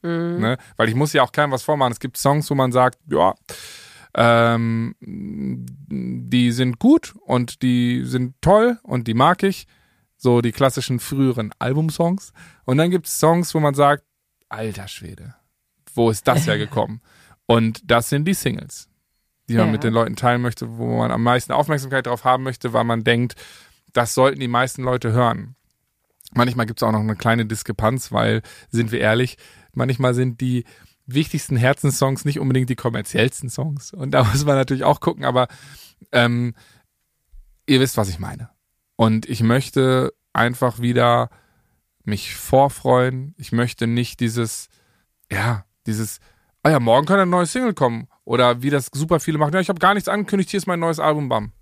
Ne? Weil ich muss ja auch keinem was vormachen. Es gibt Songs, wo man sagt, ja, ähm, die sind gut und die sind toll und die mag ich. So die klassischen früheren Albumsongs. Und dann gibt es Songs, wo man sagt, alter Schwede, wo ist das hergekommen? und das sind die Singles, die man Ja. mit den Leuten teilen möchte, wo man am meisten Aufmerksamkeit drauf haben möchte, weil man denkt, das sollten die meisten Leute hören. Manchmal gibt es auch noch eine kleine Diskrepanz, weil, sind wir ehrlich, manchmal sind die wichtigsten Herzenssongs nicht unbedingt die kommerziellsten Songs. Und da muss man natürlich auch gucken, aber ähm, ihr wisst, was ich meine. Und ich möchte einfach wieder mich vorfreuen. Ich möchte nicht dieses, ja, dieses, ah ja, morgen kann ein neues Single kommen. Oder wie das super viele machen. Ja, ich habe gar nichts angekündigt, hier ist mein neues Album, bam.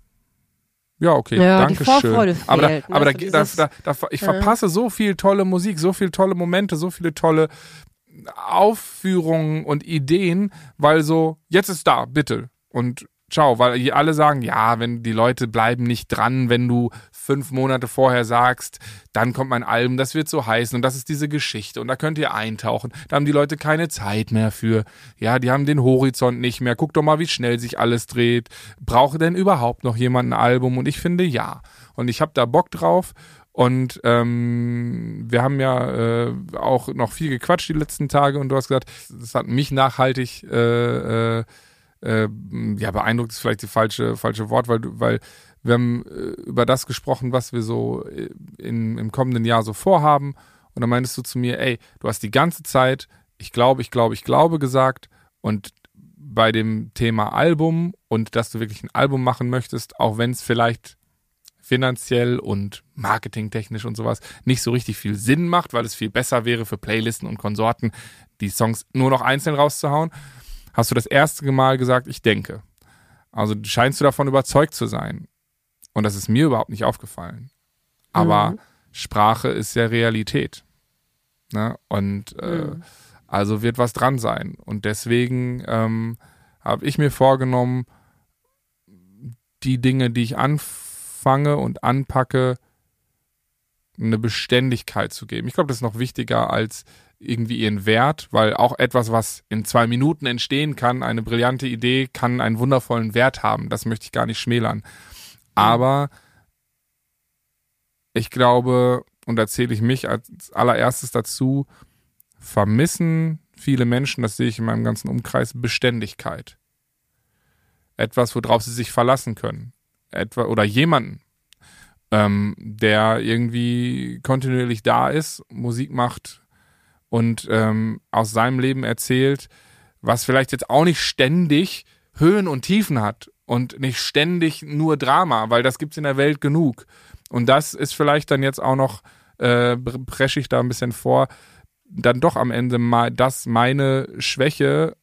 Ja, okay, Ja, die danke Vorfreude schön. Aber, da, fehlt, ne? aber da, So da, dieses- da, da, ich verpasse so viel tolle Musik, so viele tolle Momente, so viele tolle Aufführungen und Ideen, weil so, jetzt ist da, bitte. Und ciao, weil die alle sagen, ja, wenn die Leute bleiben nicht dran, wenn du fünf Monate vorher sagst, dann kommt mein Album, das wird so heißen und das ist diese Geschichte und da könnt ihr eintauchen. Da haben die Leute keine Zeit mehr für. Ja, die haben den Horizont nicht mehr. Guck doch mal, wie schnell sich alles dreht. Brauche denn überhaupt noch jemand ein Album? Und ich finde ja. Und ich habe da Bock drauf. Und ähm, wir haben ja äh, auch noch viel gequatscht die letzten Tage und du hast gesagt, das hat mich nachhaltig äh, äh, äh, ja beeindruckt ist vielleicht die falsche falsche Wort, weil du, weil wir haben äh, über das gesprochen, was wir so äh, in, im kommenden Jahr so vorhaben. Und dann meintest du zu mir, ey, du hast die ganze Zeit, ich glaube, ich glaube, ich glaube gesagt und bei dem Thema Album und dass du wirklich ein Album machen möchtest, auch wenn es vielleicht finanziell und marketingtechnisch und sowas nicht so richtig viel Sinn macht, weil es viel besser wäre für Playlisten und Konsorten, die Songs nur noch einzeln rauszuhauen, hast du das erste Mal gesagt, ich denke. Also scheinst du davon überzeugt zu sein. Und das ist mir überhaupt nicht aufgefallen. Aber Mhm. Sprache ist ja Realität. Ne? Und äh, Mhm. also wird was dran sein. Und deswegen ähm, habe ich mir vorgenommen, die Dinge, die ich anfange und anpacke, eine Beständigkeit zu geben. Ich glaube, das ist noch wichtiger als irgendwie ihren Wert, weil auch etwas, was in zwei Minuten entstehen kann, eine brillante Idee, kann einen wundervollen Wert haben. Das möchte ich gar nicht schmälern. Aber ich glaube, und da zähle ich mich als allererstes dazu, vermissen viele Menschen, das sehe ich in meinem ganzen Umkreis, Beständigkeit. Etwas, worauf sie sich verlassen können. Etwa, oder jemanden, ähm, der irgendwie kontinuierlich da ist, Musik macht und ähm, aus seinem Leben erzählt, was vielleicht jetzt auch nicht ständig Höhen und Tiefen hat und nicht ständig nur Drama, weil das gibt's in der Welt genug. Und das ist vielleicht dann jetzt auch noch, äh, presche ich da ein bisschen vor, dann doch am Ende mal das meine Schwäche,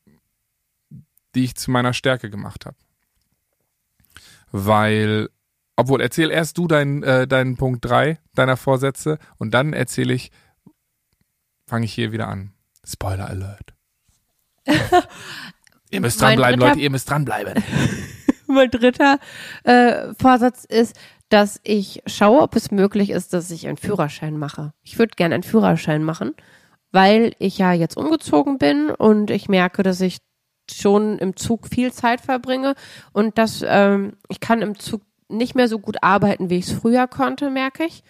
die ich zu meiner Stärke gemacht habe. Weil obwohl, erzähl erst du deinen äh, deinen Punkt drei deiner Vorsätze und dann erzähle ich, fange ich hier wieder an. Spoiler Alert. ihr müsst dranbleiben, Leute, ihr müsst dranbleiben. mein dritter äh, Vorsatz ist, dass ich schaue, ob es möglich ist, dass ich einen Führerschein mache. Ich würde gerne einen Führerschein machen, weil ich ja jetzt umgezogen bin und ich merke, dass ich schon im Zug viel Zeit verbringe und dass ähm, ich kann im Zug nicht mehr so gut arbeiten, wie ich es früher konnte, merke ich.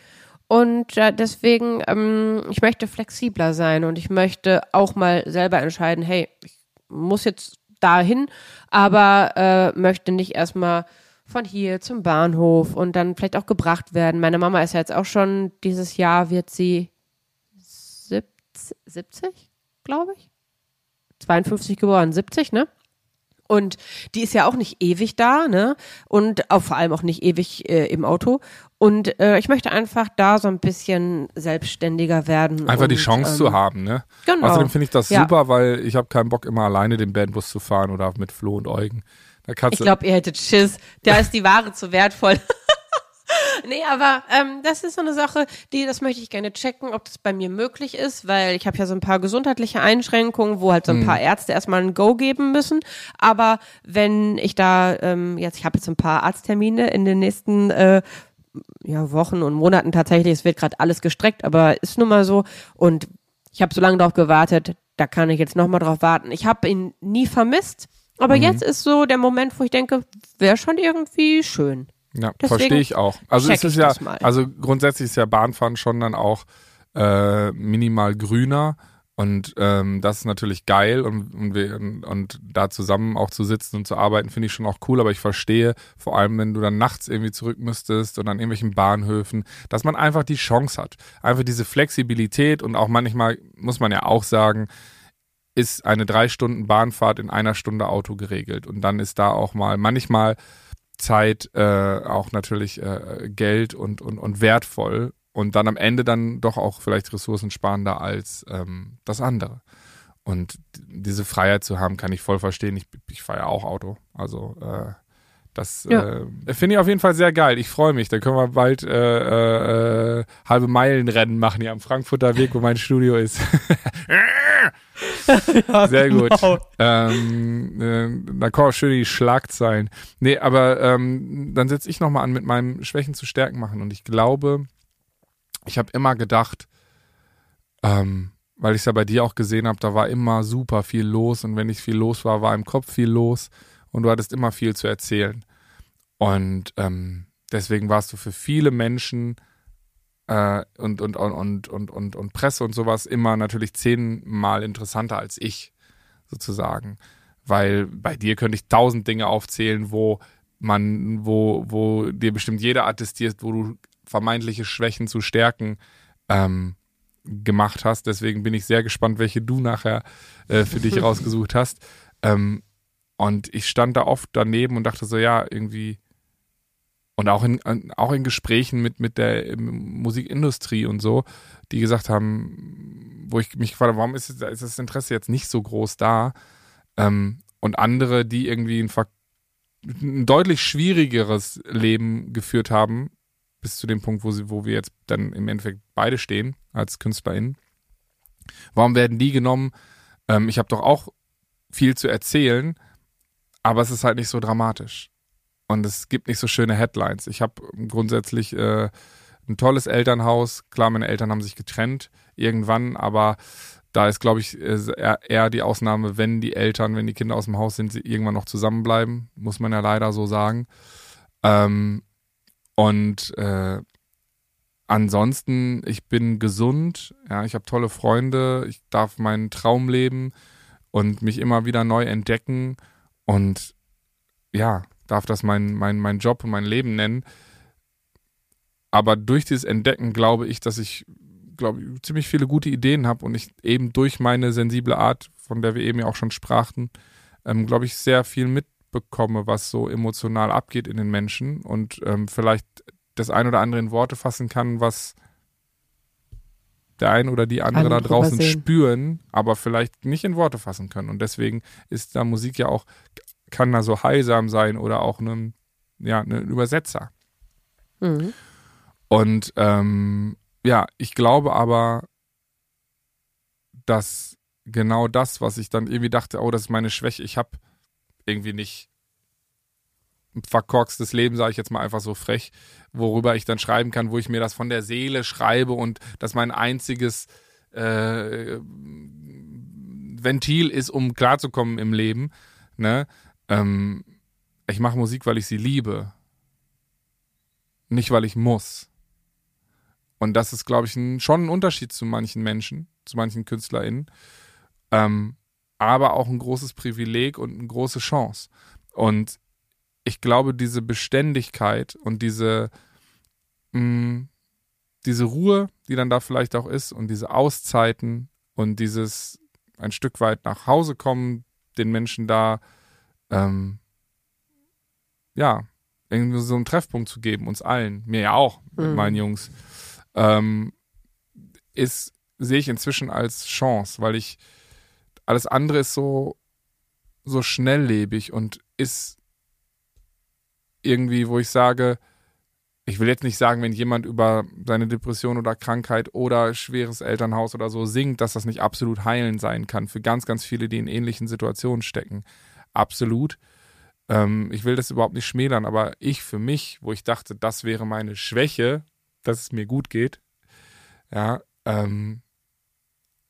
Und äh, deswegen, ähm, ich möchte flexibler sein und ich möchte auch mal selber entscheiden, hey, ich muss jetzt dahin, aber äh, möchte nicht erstmal von hier zum Bahnhof und dann vielleicht auch gebracht werden. Meine Mama ist ja jetzt auch schon, dieses Jahr wird sie 70, 70 glaube ich. 52 geboren, 70, ne? Und die ist ja auch nicht ewig da, ne? Und auch vor allem auch nicht ewig äh, im Auto. Und äh, ich möchte einfach da so ein bisschen selbstständiger werden. Einfach und, die Chance ähm, zu haben, ne? Genau. Außerdem finde ich das Ja. super, weil ich habe keinen Bock, immer alleine den Bandbus zu fahren oder mit Flo und Eugen. Ich glaube, ihr hättet Schiss. Da ist die Ware zu wertvoll. nee, aber ähm, das ist so eine Sache, die, das möchte ich gerne checken, ob das bei mir möglich ist, weil ich habe ja so ein paar gesundheitliche Einschränkungen, wo halt so ein paar Ärzte erstmal ein Go geben müssen. Aber wenn ich da ähm, jetzt, ich habe jetzt ein paar Arzttermine in den nächsten äh, ja, Wochen und Monaten tatsächlich, es wird gerade alles gestreckt, aber ist nun mal so. Und ich habe so lange darauf gewartet, da kann ich jetzt nochmal drauf warten. Ich habe ihn nie vermisst, aber Mhm. jetzt ist so der Moment, wo ich denke, wäre schon irgendwie schön. Ja, verstehe ich auch. Also es ist ja, also grundsätzlich ist ja Bahnfahren schon dann auch äh, minimal grüner und ähm, das ist natürlich geil und, und, wir, und, und da zusammen auch zu sitzen und zu arbeiten, finde ich schon auch cool, aber ich verstehe, vor allem wenn du dann nachts irgendwie zurück müsstest und an irgendwelchen Bahnhöfen, dass man einfach die Chance hat. Einfach diese Flexibilität und auch manchmal, muss man ja auch sagen, ist eine drei Stunden Bahnfahrt in einer Stunde Auto geregelt. Und dann ist da auch mal manchmal Zeit äh, auch natürlich äh, Geld und, und, und wertvoll und dann am Ende dann doch auch vielleicht ressourcensparender als ähm, das andere. Und diese Freiheit zu haben, kann ich voll verstehen. Ich, ich fahre ja auch Auto. Also äh, das Ja. äh, finde ich auf jeden Fall sehr geil. Ich freue mich. Da können wir bald äh, äh, halbe Meilenrennen machen hier am Frankfurter Weg, wo mein Studio ist. Sehr gut. Ähm, äh, da kommen auch schön die Schlagzeilen. Nee, aber ähm, dann setze ich nochmal an mit meinem Schwächen zu Stärken machen. Und ich glaube, ich habe immer gedacht, ähm, weil ich es ja bei dir auch gesehen habe, da war immer super viel los. Und wenn nicht viel los war, war im Kopf viel los. Und du hattest immer viel zu erzählen. Und ähm, deswegen warst du für viele Menschen äh, und, und, und, und, und, und, Presse und sowas immer natürlich zehnmal interessanter als ich, sozusagen. Weil bei dir könnte ich tausend Dinge aufzählen, wo man, wo, wo dir bestimmt jeder attestiert, wo du vermeintliche Schwächen zu Stärken ähm, gemacht hast. Deswegen bin ich sehr gespannt, welche du nachher äh, für dich rausgesucht hast. Ähm, und ich stand da oft daneben und dachte so, ja, irgendwie, und auch in, auch in Gesprächen mit, mit der Musikindustrie und so, die gesagt haben, wo ich mich gefragt habe, warum ist, ist das Interesse jetzt nicht so groß da? Ähm, und andere, die irgendwie ein, ein deutlich schwierigeres Leben geführt haben, bis zu dem Punkt, wo, sie, wo wir jetzt dann im Endeffekt beide stehen als KünstlerInnen. Warum werden die genommen? Ähm, ich habe doch auch viel zu erzählen, aber es ist halt nicht so dramatisch. Und es gibt nicht so schöne Headlines. Ich habe grundsätzlich äh, ein tolles Elternhaus. Klar, meine Eltern haben sich getrennt irgendwann, aber da ist, glaube ich, äh, eher, die Ausnahme, wenn die Eltern, wenn die Kinder aus dem Haus sind, sie irgendwann noch zusammenbleiben. Muss man ja leider so sagen. Ähm, und äh, ansonsten, ich bin gesund. Ja, ich habe tolle Freunde. Ich darf meinen Traum leben und mich immer wieder neu entdecken. Und ja, darf das mein, mein, mein Job und mein Leben nennen. Aber durch dieses Entdecken glaube ich, dass ich, glaube ich, ziemlich viele gute Ideen habe und ich eben durch meine sensible Art, von der wir eben ja auch schon sprachen, ähm, glaube ich, sehr viel mitbekomme, was so emotional abgeht in den Menschen und ähm, vielleicht das ein oder andere in Worte fassen kann, was der ein oder die andere da draußen spüren, aber vielleicht nicht in Worte fassen können. Und deswegen ist da Musik ja auch, kann da so heilsam sein oder auch ein, ja, ein Übersetzer. Mhm. Und ähm, ja, ich glaube aber, dass genau das, was ich dann irgendwie dachte, oh, das ist meine Schwäche, ich habe irgendwie nicht ein verkorkstes Leben, sage ich jetzt mal einfach so frech, worüber ich dann schreiben kann, wo ich mir das von der Seele schreibe und das mein einziges äh, Ventil ist, um klarzukommen im Leben. Ne? Ähm, ich mache Musik, weil ich sie liebe, nicht weil ich muss. Und das ist, glaube ich, ein, schon ein Unterschied zu manchen Menschen, zu manchen KünstlerInnen. Ähm, aber auch ein großes Privileg und eine große Chance. Und ich glaube, diese Beständigkeit und diese, mh, mm, diese Ruhe, die dann da vielleicht auch ist und diese Auszeiten und dieses ein Stück weit nach Hause kommen, den Menschen da, ähm, ja, irgendwie so einen Treffpunkt zu geben, uns allen, mir ja auch, mit Mhm. meinen Jungs, ähm, ist, sehe ich inzwischen als Chance, weil ich, alles andere ist so, so schnelllebig und ist irgendwie, wo ich sage, ich will jetzt nicht sagen, wenn jemand über seine Depression oder Krankheit oder schweres Elternhaus oder so singt, dass das nicht absolut heilend sein kann für ganz, ganz viele, die in ähnlichen Situationen stecken. Absolut. Ähm, ich will das überhaupt nicht schmälern, aber ich für mich, wo ich dachte, das wäre meine Schwäche, dass es mir gut geht, ja, ähm,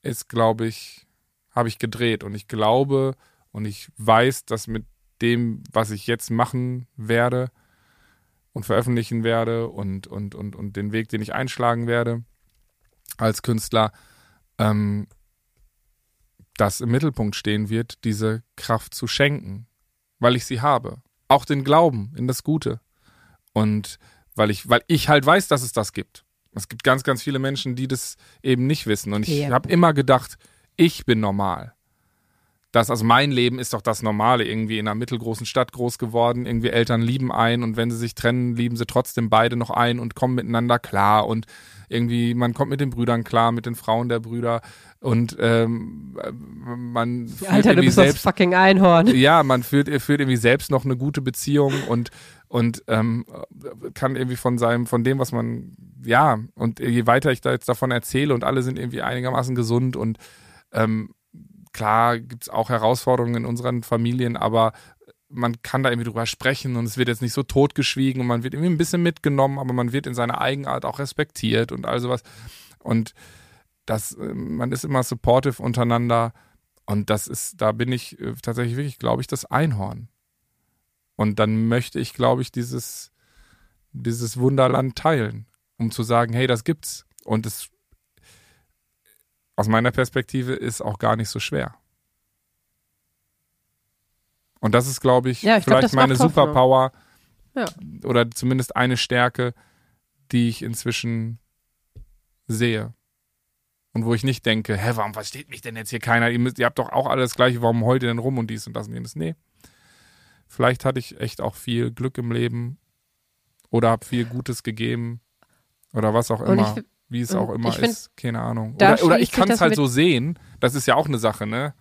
ist, glaube ich, habe ich gedreht und ich glaube und ich weiß, dass mit dem, was ich jetzt machen werde und veröffentlichen werde und, und, und, und den Weg, den ich einschlagen werde als Künstler, ähm, das im Mittelpunkt stehen wird, diese Kraft zu schenken, weil ich sie habe. Auch den Glauben in das Gute. Und weil ich, weil ich halt weiß, dass es das gibt. Es gibt ganz, ganz viele Menschen, die das eben nicht wissen. Und ich Ja. habe immer gedacht, ich bin normal. Das, also mein Leben ist doch das Normale, irgendwie in einer mittelgroßen Stadt groß geworden, irgendwie Eltern lieben ein und wenn sie sich trennen, lieben sie trotzdem beide noch ein und kommen miteinander klar und irgendwie, man kommt mit den Brüdern klar, mit den Frauen der Brüder und ähm, man führt Alter, du irgendwie selbst fucking Einhorn. ja, man führt, führt irgendwie selbst noch eine gute Beziehung und und ähm, kann irgendwie von seinem, von dem, was man, ja, und je weiter ich da jetzt davon erzähle und alle sind irgendwie einigermaßen gesund und ähm, klar gibt's auch Herausforderungen in unseren Familien, aber man kann da irgendwie drüber sprechen und es wird jetzt nicht so totgeschwiegen und man wird irgendwie ein bisschen mitgenommen, aber man wird in seiner Eigenart auch respektiert und all sowas. Und das, äh, man ist immer supportive untereinander und das ist, da bin ich äh, tatsächlich wirklich, glaube ich, das Einhorn. Und dann möchte ich, glaube ich, dieses, dieses Wunderland teilen, um zu sagen, hey, das gibt's. Und es aus meiner Perspektive ist auch gar nicht so schwer. Und das ist, glaube ich, Ja, ich glaub, vielleicht macht meine. Superpower Ja. oder zumindest eine Stärke, die ich inzwischen sehe. Und wo ich nicht denke, hä, warum versteht mich denn jetzt hier keiner? Ihr, müsst, ihr habt doch auch alles Gleiche, warum heult ihr denn rum und dies und das und jenes? Nee. Vielleicht hatte ich echt auch viel Glück im Leben oder habe viel Gutes gegeben oder was auch Und immer. ich- wie es und auch immer find, ist, keine Ahnung. Oder, oder ich kann es halt so sehen. Das ist ja auch eine Sache, ne?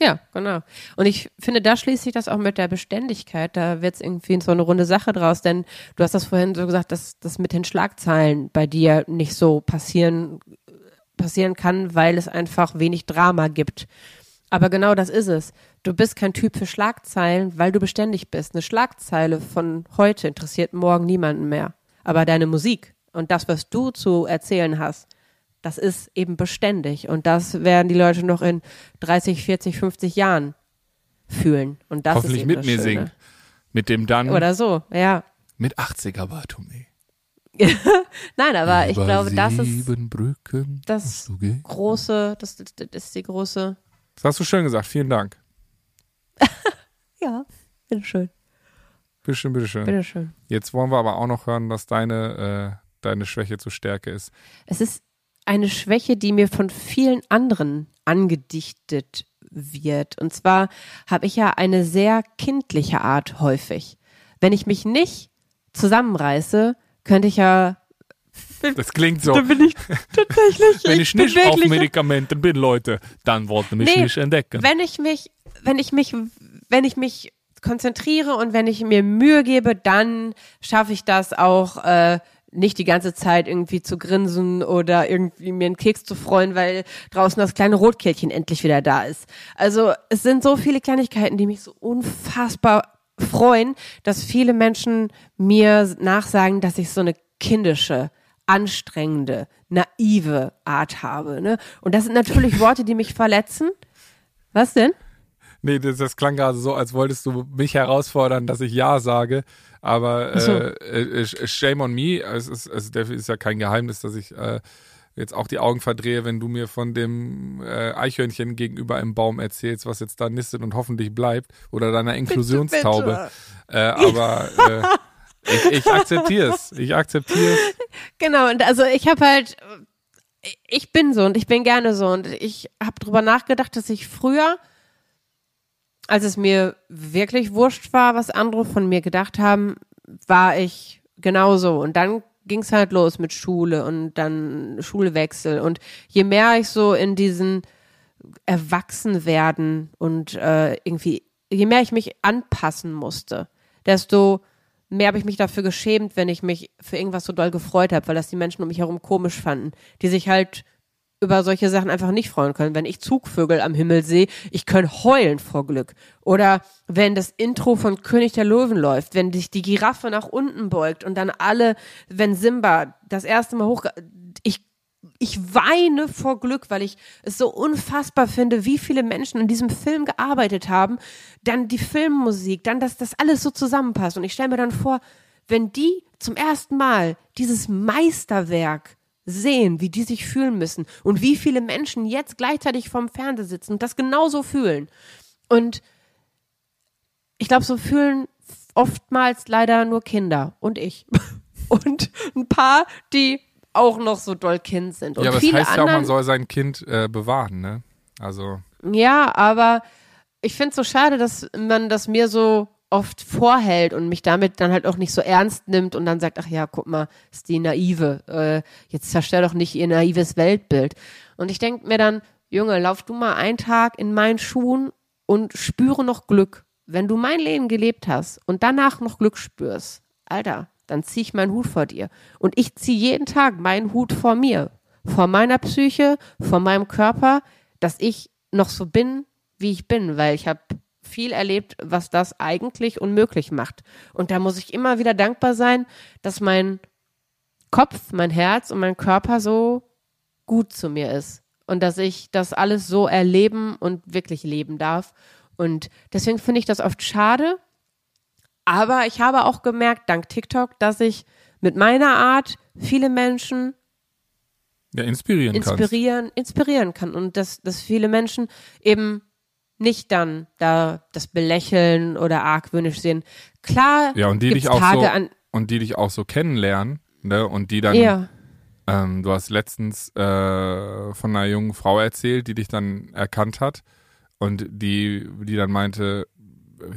Ja, genau. Und ich finde, da schließt sich das auch mit der Beständigkeit. Da wird es irgendwie so eine runde Sache draus, denn du hast das vorhin so gesagt, dass das mit den Schlagzeilen bei dir nicht so passieren, passieren kann, weil es einfach wenig Drama gibt. Aber genau das ist es. Du bist kein Typ für Schlagzeilen, weil du beständig bist. Eine Schlagzeile von heute interessiert morgen niemanden mehr. Aber deine Musik und das, was du zu erzählen hast, das ist eben beständig. Und das werden die Leute noch in 30, 40, 50 Jahren fühlen. Und das Hoffentlich ist mit mir Schöne. singen. Mit dem dann Oder so, ja. mit 80er Bartome. Nein, aber ich Über glaube, das ist Brücken das große, das, das, das ist die große. Das hast du schön gesagt. Vielen Dank. Ja, bitteschön, Bitteschön, bitteschön. bitteschön. Jetzt wollen wir aber auch noch hören, was deine, äh, deine Schwäche zur Stärke ist. Es ist eine Schwäche, die mir von vielen anderen angedichtet wird. Und zwar habe ich ja eine sehr kindliche Art häufig. Wenn ich mich nicht zusammenreiße, könnte ich ja. Das klingt so. bin ich tatsächlich. Wenn ich bin nicht auf Medikamenten bin, Leute, dann wollt ihr mich Nee, nicht entdecken. Wenn ich mich, wenn ich mich, wenn ich mich konzentriere und wenn ich mir Mühe gebe, dann schaffe ich das auch äh, nicht die ganze Zeit irgendwie zu grinsen oder irgendwie mir einen Keks zu freuen, weil draußen das kleine Rotkehlchen endlich wieder da ist. Also es sind so viele Kleinigkeiten, die mich so unfassbar freuen, dass viele Menschen mir nachsagen, dass ich so eine kindische, anstrengende, naive Art habe. Ne? Und das sind natürlich Worte, die mich verletzen. Was denn? Nee, das, das klang gerade so, als wolltest du mich herausfordern, dass ich Ja sage. Aber so. äh, äh, shame on me. Es ist, also der ist ja kein Geheimnis, dass ich äh, jetzt auch die Augen verdrehe, wenn du mir von dem äh, Eichhörnchen gegenüber im Baum erzählst, was jetzt da nistet und hoffentlich bleibt. Oder deiner Inklusionstaube. Äh, aber äh, ich, ich akzeptiere es. Ich akzeptiere es. Genau, und also ich habe halt, ich bin so und ich bin gerne so und ich habe drüber nachgedacht, dass ich früher als es mir wirklich wurscht war, was andere von mir gedacht haben, war ich genauso. Und dann ging es halt los mit Schule und dann Schulwechsel. Und je mehr ich so in diesen Erwachsenwerden und äh, irgendwie, je mehr ich mich anpassen musste, desto mehr habe ich mich dafür geschämt, wenn ich mich für irgendwas so doll gefreut habe, weil das die Menschen um mich herum komisch fanden, die sich halt über solche Sachen einfach nicht freuen können. Wenn ich Zugvögel am Himmel sehe, ich kann heulen vor Glück. Oder wenn das Intro von König der Löwen läuft, wenn sich die Giraffe nach unten beugt und dann alle, wenn Simba das erste Mal hoch, ich ich weine vor Glück, weil ich es so unfassbar finde, wie viele Menschen in diesem Film gearbeitet haben. Dann die Filmmusik, dann, dass das alles so zusammenpasst. Und ich stelle mir dann vor, wenn die zum ersten Mal dieses Meisterwerk sehen, wie die sich fühlen müssen und wie viele Menschen jetzt gleichzeitig vorm Fernseher sitzen und das genauso fühlen. Und ich glaube, so fühlen oftmals leider nur Kinder und ich. Und ein paar, die auch noch so doll Kind sind. Und ja, aber viele das heißt anderen, ja auch, man soll sein Kind äh, bewahren, ne? Also. Ja, aber ich finde es so schade, dass man das mir so oft vorhält und mich damit dann halt auch nicht so ernst nimmt und dann sagt, ach ja, guck mal, ist die naive, äh, jetzt zerstör doch nicht ihr naives Weltbild. Und ich denke mir dann, Junge, lauf du mal einen Tag in meinen Schuhen und spüre noch Glück. Wenn du mein Leben gelebt hast und danach noch Glück spürst, Alter, dann zieh ich meinen Hut vor dir. Und ich zieh jeden Tag meinen Hut vor mir, vor meiner Psyche, vor meinem Körper, dass ich noch so bin, wie ich bin, weil ich habe viel erlebt, was das eigentlich unmöglich macht. Und da muss ich immer wieder dankbar sein, dass mein Kopf, mein Herz und mein Körper so gut zu mir ist. Und dass ich das alles so erleben und wirklich leben darf. Und deswegen finde ich das oft schade. Aber ich habe auch gemerkt, dank TikTok, dass ich mit meiner Art viele Menschen ja, inspirieren, inspirieren, kannst. inspirieren kann. Und dass, dass viele Menschen eben nicht dann da das Belächeln oder argwöhnisch sehen. Klar, ja, und die dich auch Tage so, an und die dich auch so kennenlernen, ne? Und die dann, ja. ähm, du hast letztens äh, von einer jungen Frau erzählt, die dich dann erkannt hat und die, die dann meinte,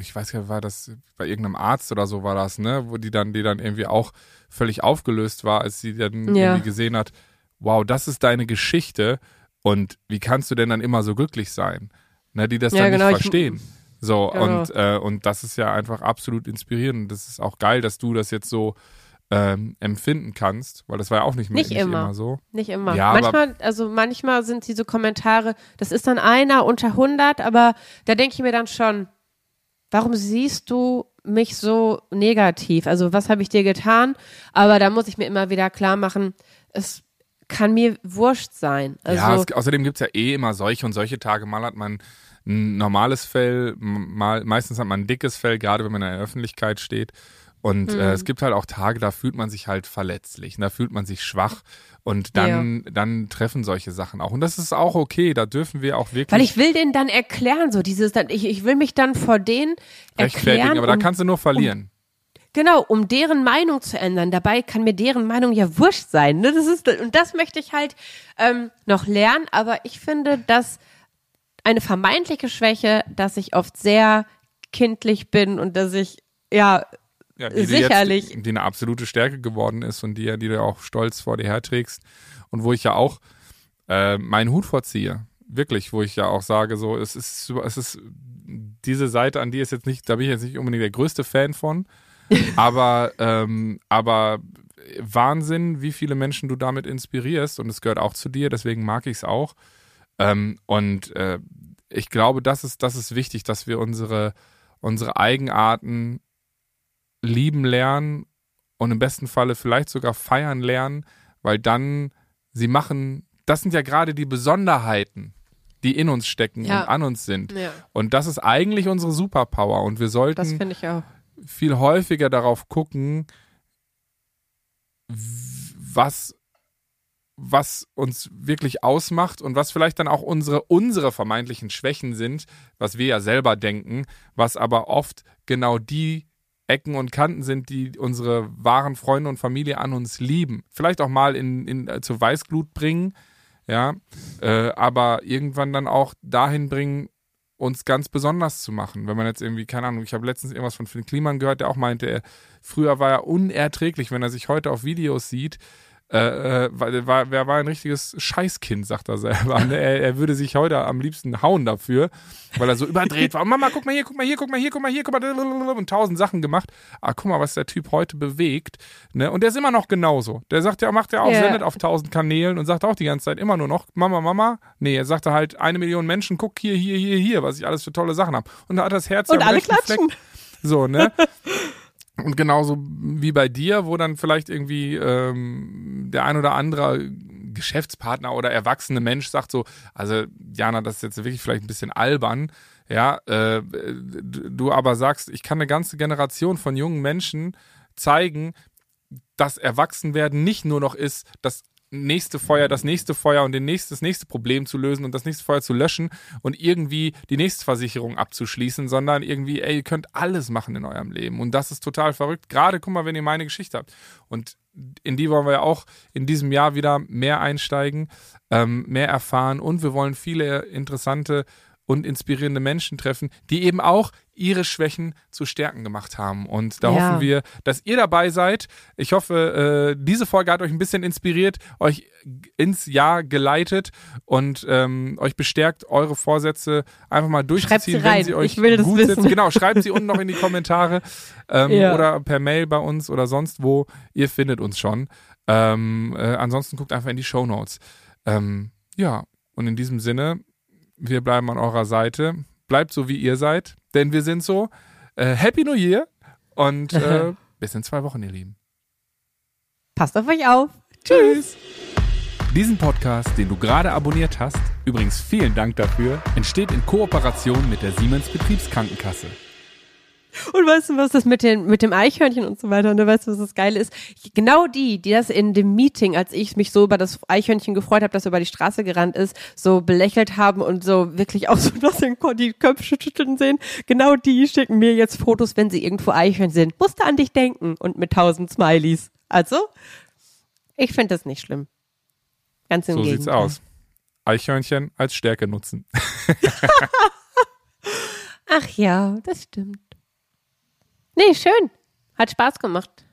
ich weiß gar nicht, war das bei irgendeinem Arzt oder so war das, ne? Wo die dann, die dann irgendwie auch völlig aufgelöst war, als sie dann Ja. irgendwie gesehen hat, wow, das ist deine Geschichte und wie kannst du denn dann immer so glücklich sein? Ne, die das Ja, dann genau, nicht ich- verstehen. So, Genau. und, äh, und das ist ja einfach absolut inspirierend. Das ist auch geil, dass du das jetzt so ähm, empfinden kannst, weil das war ja auch nicht, Nicht nicht immer. immer so. Nicht immer. Ja, manchmal, also manchmal sind diese Kommentare, das ist dann einer unter 100, aber da denke ich mir dann schon, warum siehst du mich so negativ? Also was habe ich dir getan? Aber da muss ich mir immer wieder klar machen, es kann mir wurscht sein. Also ja, es, außerdem gibt's ja eh immer solche und solche Tage. Mal hat man ein normales Fell, mal, meistens hat man ein dickes Fell, gerade wenn man in der Öffentlichkeit steht. Und Mhm. äh, es gibt halt auch Tage, da fühlt man sich halt verletzlich, da fühlt man sich schwach und dann, dann treffen solche Sachen auch. Und das ist auch okay, da dürfen wir auch wirklich weil ich will denen dann erklären, so dieses, dann, ich, ich will mich dann vor denen erklären, aber da um, kannst du nur verlieren. genau, um deren Meinung zu ändern. Dabei kann mir deren Meinung ja wurscht sein. Ne? Das ist, und das möchte ich halt ähm, noch lernen, aber ich finde, dass eine vermeintliche Schwäche, dass ich oft sehr kindlich bin und dass ich, ja, Ja, die Sicherlich. Jetzt, die eine absolute Stärke geworden ist und die, ja- die du auch stolz vor dir herträgst und wo ich ja auch äh, meinen Hut vorziehe. wirklich, wo ich ja auch sage, so, es ist, es ist diese Seite, an die ist jetzt nicht, da bin ich jetzt nicht unbedingt der größte Fan von, aber, ähm, aber Wahnsinn, wie viele Menschen du damit inspirierst und es gehört auch zu dir, deswegen mag ich es auch. Ähm, und äh, ich glaube, das ist, das ist wichtig, dass wir unsere, unsere Eigenarten lieben lernen und im besten Falle vielleicht sogar feiern lernen, weil dann sie machen, das sind ja gerade die Besonderheiten, die in uns stecken Ja. und an uns sind. Ja, Und das ist eigentlich unsere Superpower und wir sollten viel häufiger darauf gucken, was was uns wirklich ausmacht und was vielleicht dann auch unsere unsere vermeintlichen Schwächen sind, was wir ja selber denken, was aber oft genau die Ecken und Kanten sind, die unsere wahren Freunde und Familie an uns lieben. Vielleicht auch mal in, in äh, zur Weißglut bringen, ja, äh, aber irgendwann dann auch dahin bringen, uns ganz besonders zu machen. Wenn man jetzt irgendwie, keine Ahnung, ich habe letztens irgendwas von Finn Kliman gehört, der auch meinte, er, früher war er unerträglich, wenn er sich heute auf Videos sieht, äh, äh, er war, er war ein richtiges Scheißkind, sagt er selber. Ne? Er, er würde sich heute am liebsten hauen dafür, weil er so überdreht war. Und Mama, guck mal hier, guck mal hier, guck mal hier, guck mal hier, guck mal, und tausend Sachen gemacht. Ah, guck mal, was der Typ heute bewegt. Ne? Und der ist immer noch genauso. Der sagt ja, macht ja auch, Ja. sendet auf tausend Kanälen und sagt auch die ganze Zeit immer nur noch, Mama, Mama. Nee, er sagte halt, eine Million Menschen, guck hier, hier, hier, hier, was ich alles für tolle Sachen habe. Und da hat das Herz ja Und am alle rechten Fleck. klatschen. So, ne? Und genauso wie bei dir, wo dann vielleicht irgendwie ähm, der ein oder andere Geschäftspartner oder erwachsene Mensch sagt so, also Jana, das ist jetzt wirklich vielleicht ein bisschen albern, ja, äh, du aber sagst, ich kann eine ganze Generation von jungen Menschen zeigen, dass Erwachsenwerden nicht nur noch ist, das nächste Feuer, das nächste Feuer und den nächste, das nächste Problem zu lösen und das nächste Feuer zu löschen und irgendwie die nächste Versicherung abzuschließen, sondern irgendwie, ey, ihr könnt alles machen in eurem Leben. Und das ist total verrückt. Gerade, guck mal, wenn ihr meine Geschichte habt. Und in die wollen wir ja auch in diesem Jahr wieder mehr einsteigen, ähm, mehr erfahren und wir wollen viele interessante und inspirierende Menschen treffen, die eben auch ihre Schwächen zu Stärken gemacht haben. Und da Ja. hoffen wir, dass ihr dabei seid. Ich hoffe, äh, diese Folge hat euch ein bisschen inspiriert, euch ins Jahr geleitet und ähm, euch bestärkt, eure Vorsätze einfach mal durchzuziehen, Schreibt sie rein. wenn sie euch Ich will das gut wissen. sitzen. Genau, schreibt sie unten noch in die Kommentare ähm, Ja. oder per Mail bei uns oder sonst wo. Ihr findet uns schon. Ähm, äh, ansonsten guckt einfach in die Show Notes. Ähm, ja, und in diesem Sinne, wir bleiben an eurer Seite. Bleibt so, wie ihr seid, denn wir sind so. Äh, Happy New Year und äh, bis in zwei Wochen, ihr Lieben. Passt auf euch auf. Tschüss. Diesen Podcast, den du gerade abonniert hast, übrigens vielen Dank dafür, entsteht in Kooperation mit der Siemens Betriebskrankenkasse. Und weißt du, was das mit, den, mit dem Eichhörnchen und so weiter, und du weißt, du, was das Geile ist? Genau die, die das in dem Meeting, als ich mich so über das Eichhörnchen gefreut habe, dass er über die Straße gerannt ist, so belächelt haben und so wirklich auch so was den Ko- die Köpfe schütteln sehen, genau die schicken mir jetzt Fotos, wenn sie irgendwo Eichhörnchen sind. Musste an dich denken und mit tausend Smileys. Also, ich finde das nicht schlimm. Ganz im So Gegenteil. sieht's aus. Eichhörnchen als Stärke nutzen. Ach ja, das stimmt. Nee, schön. Hat Spaß gemacht.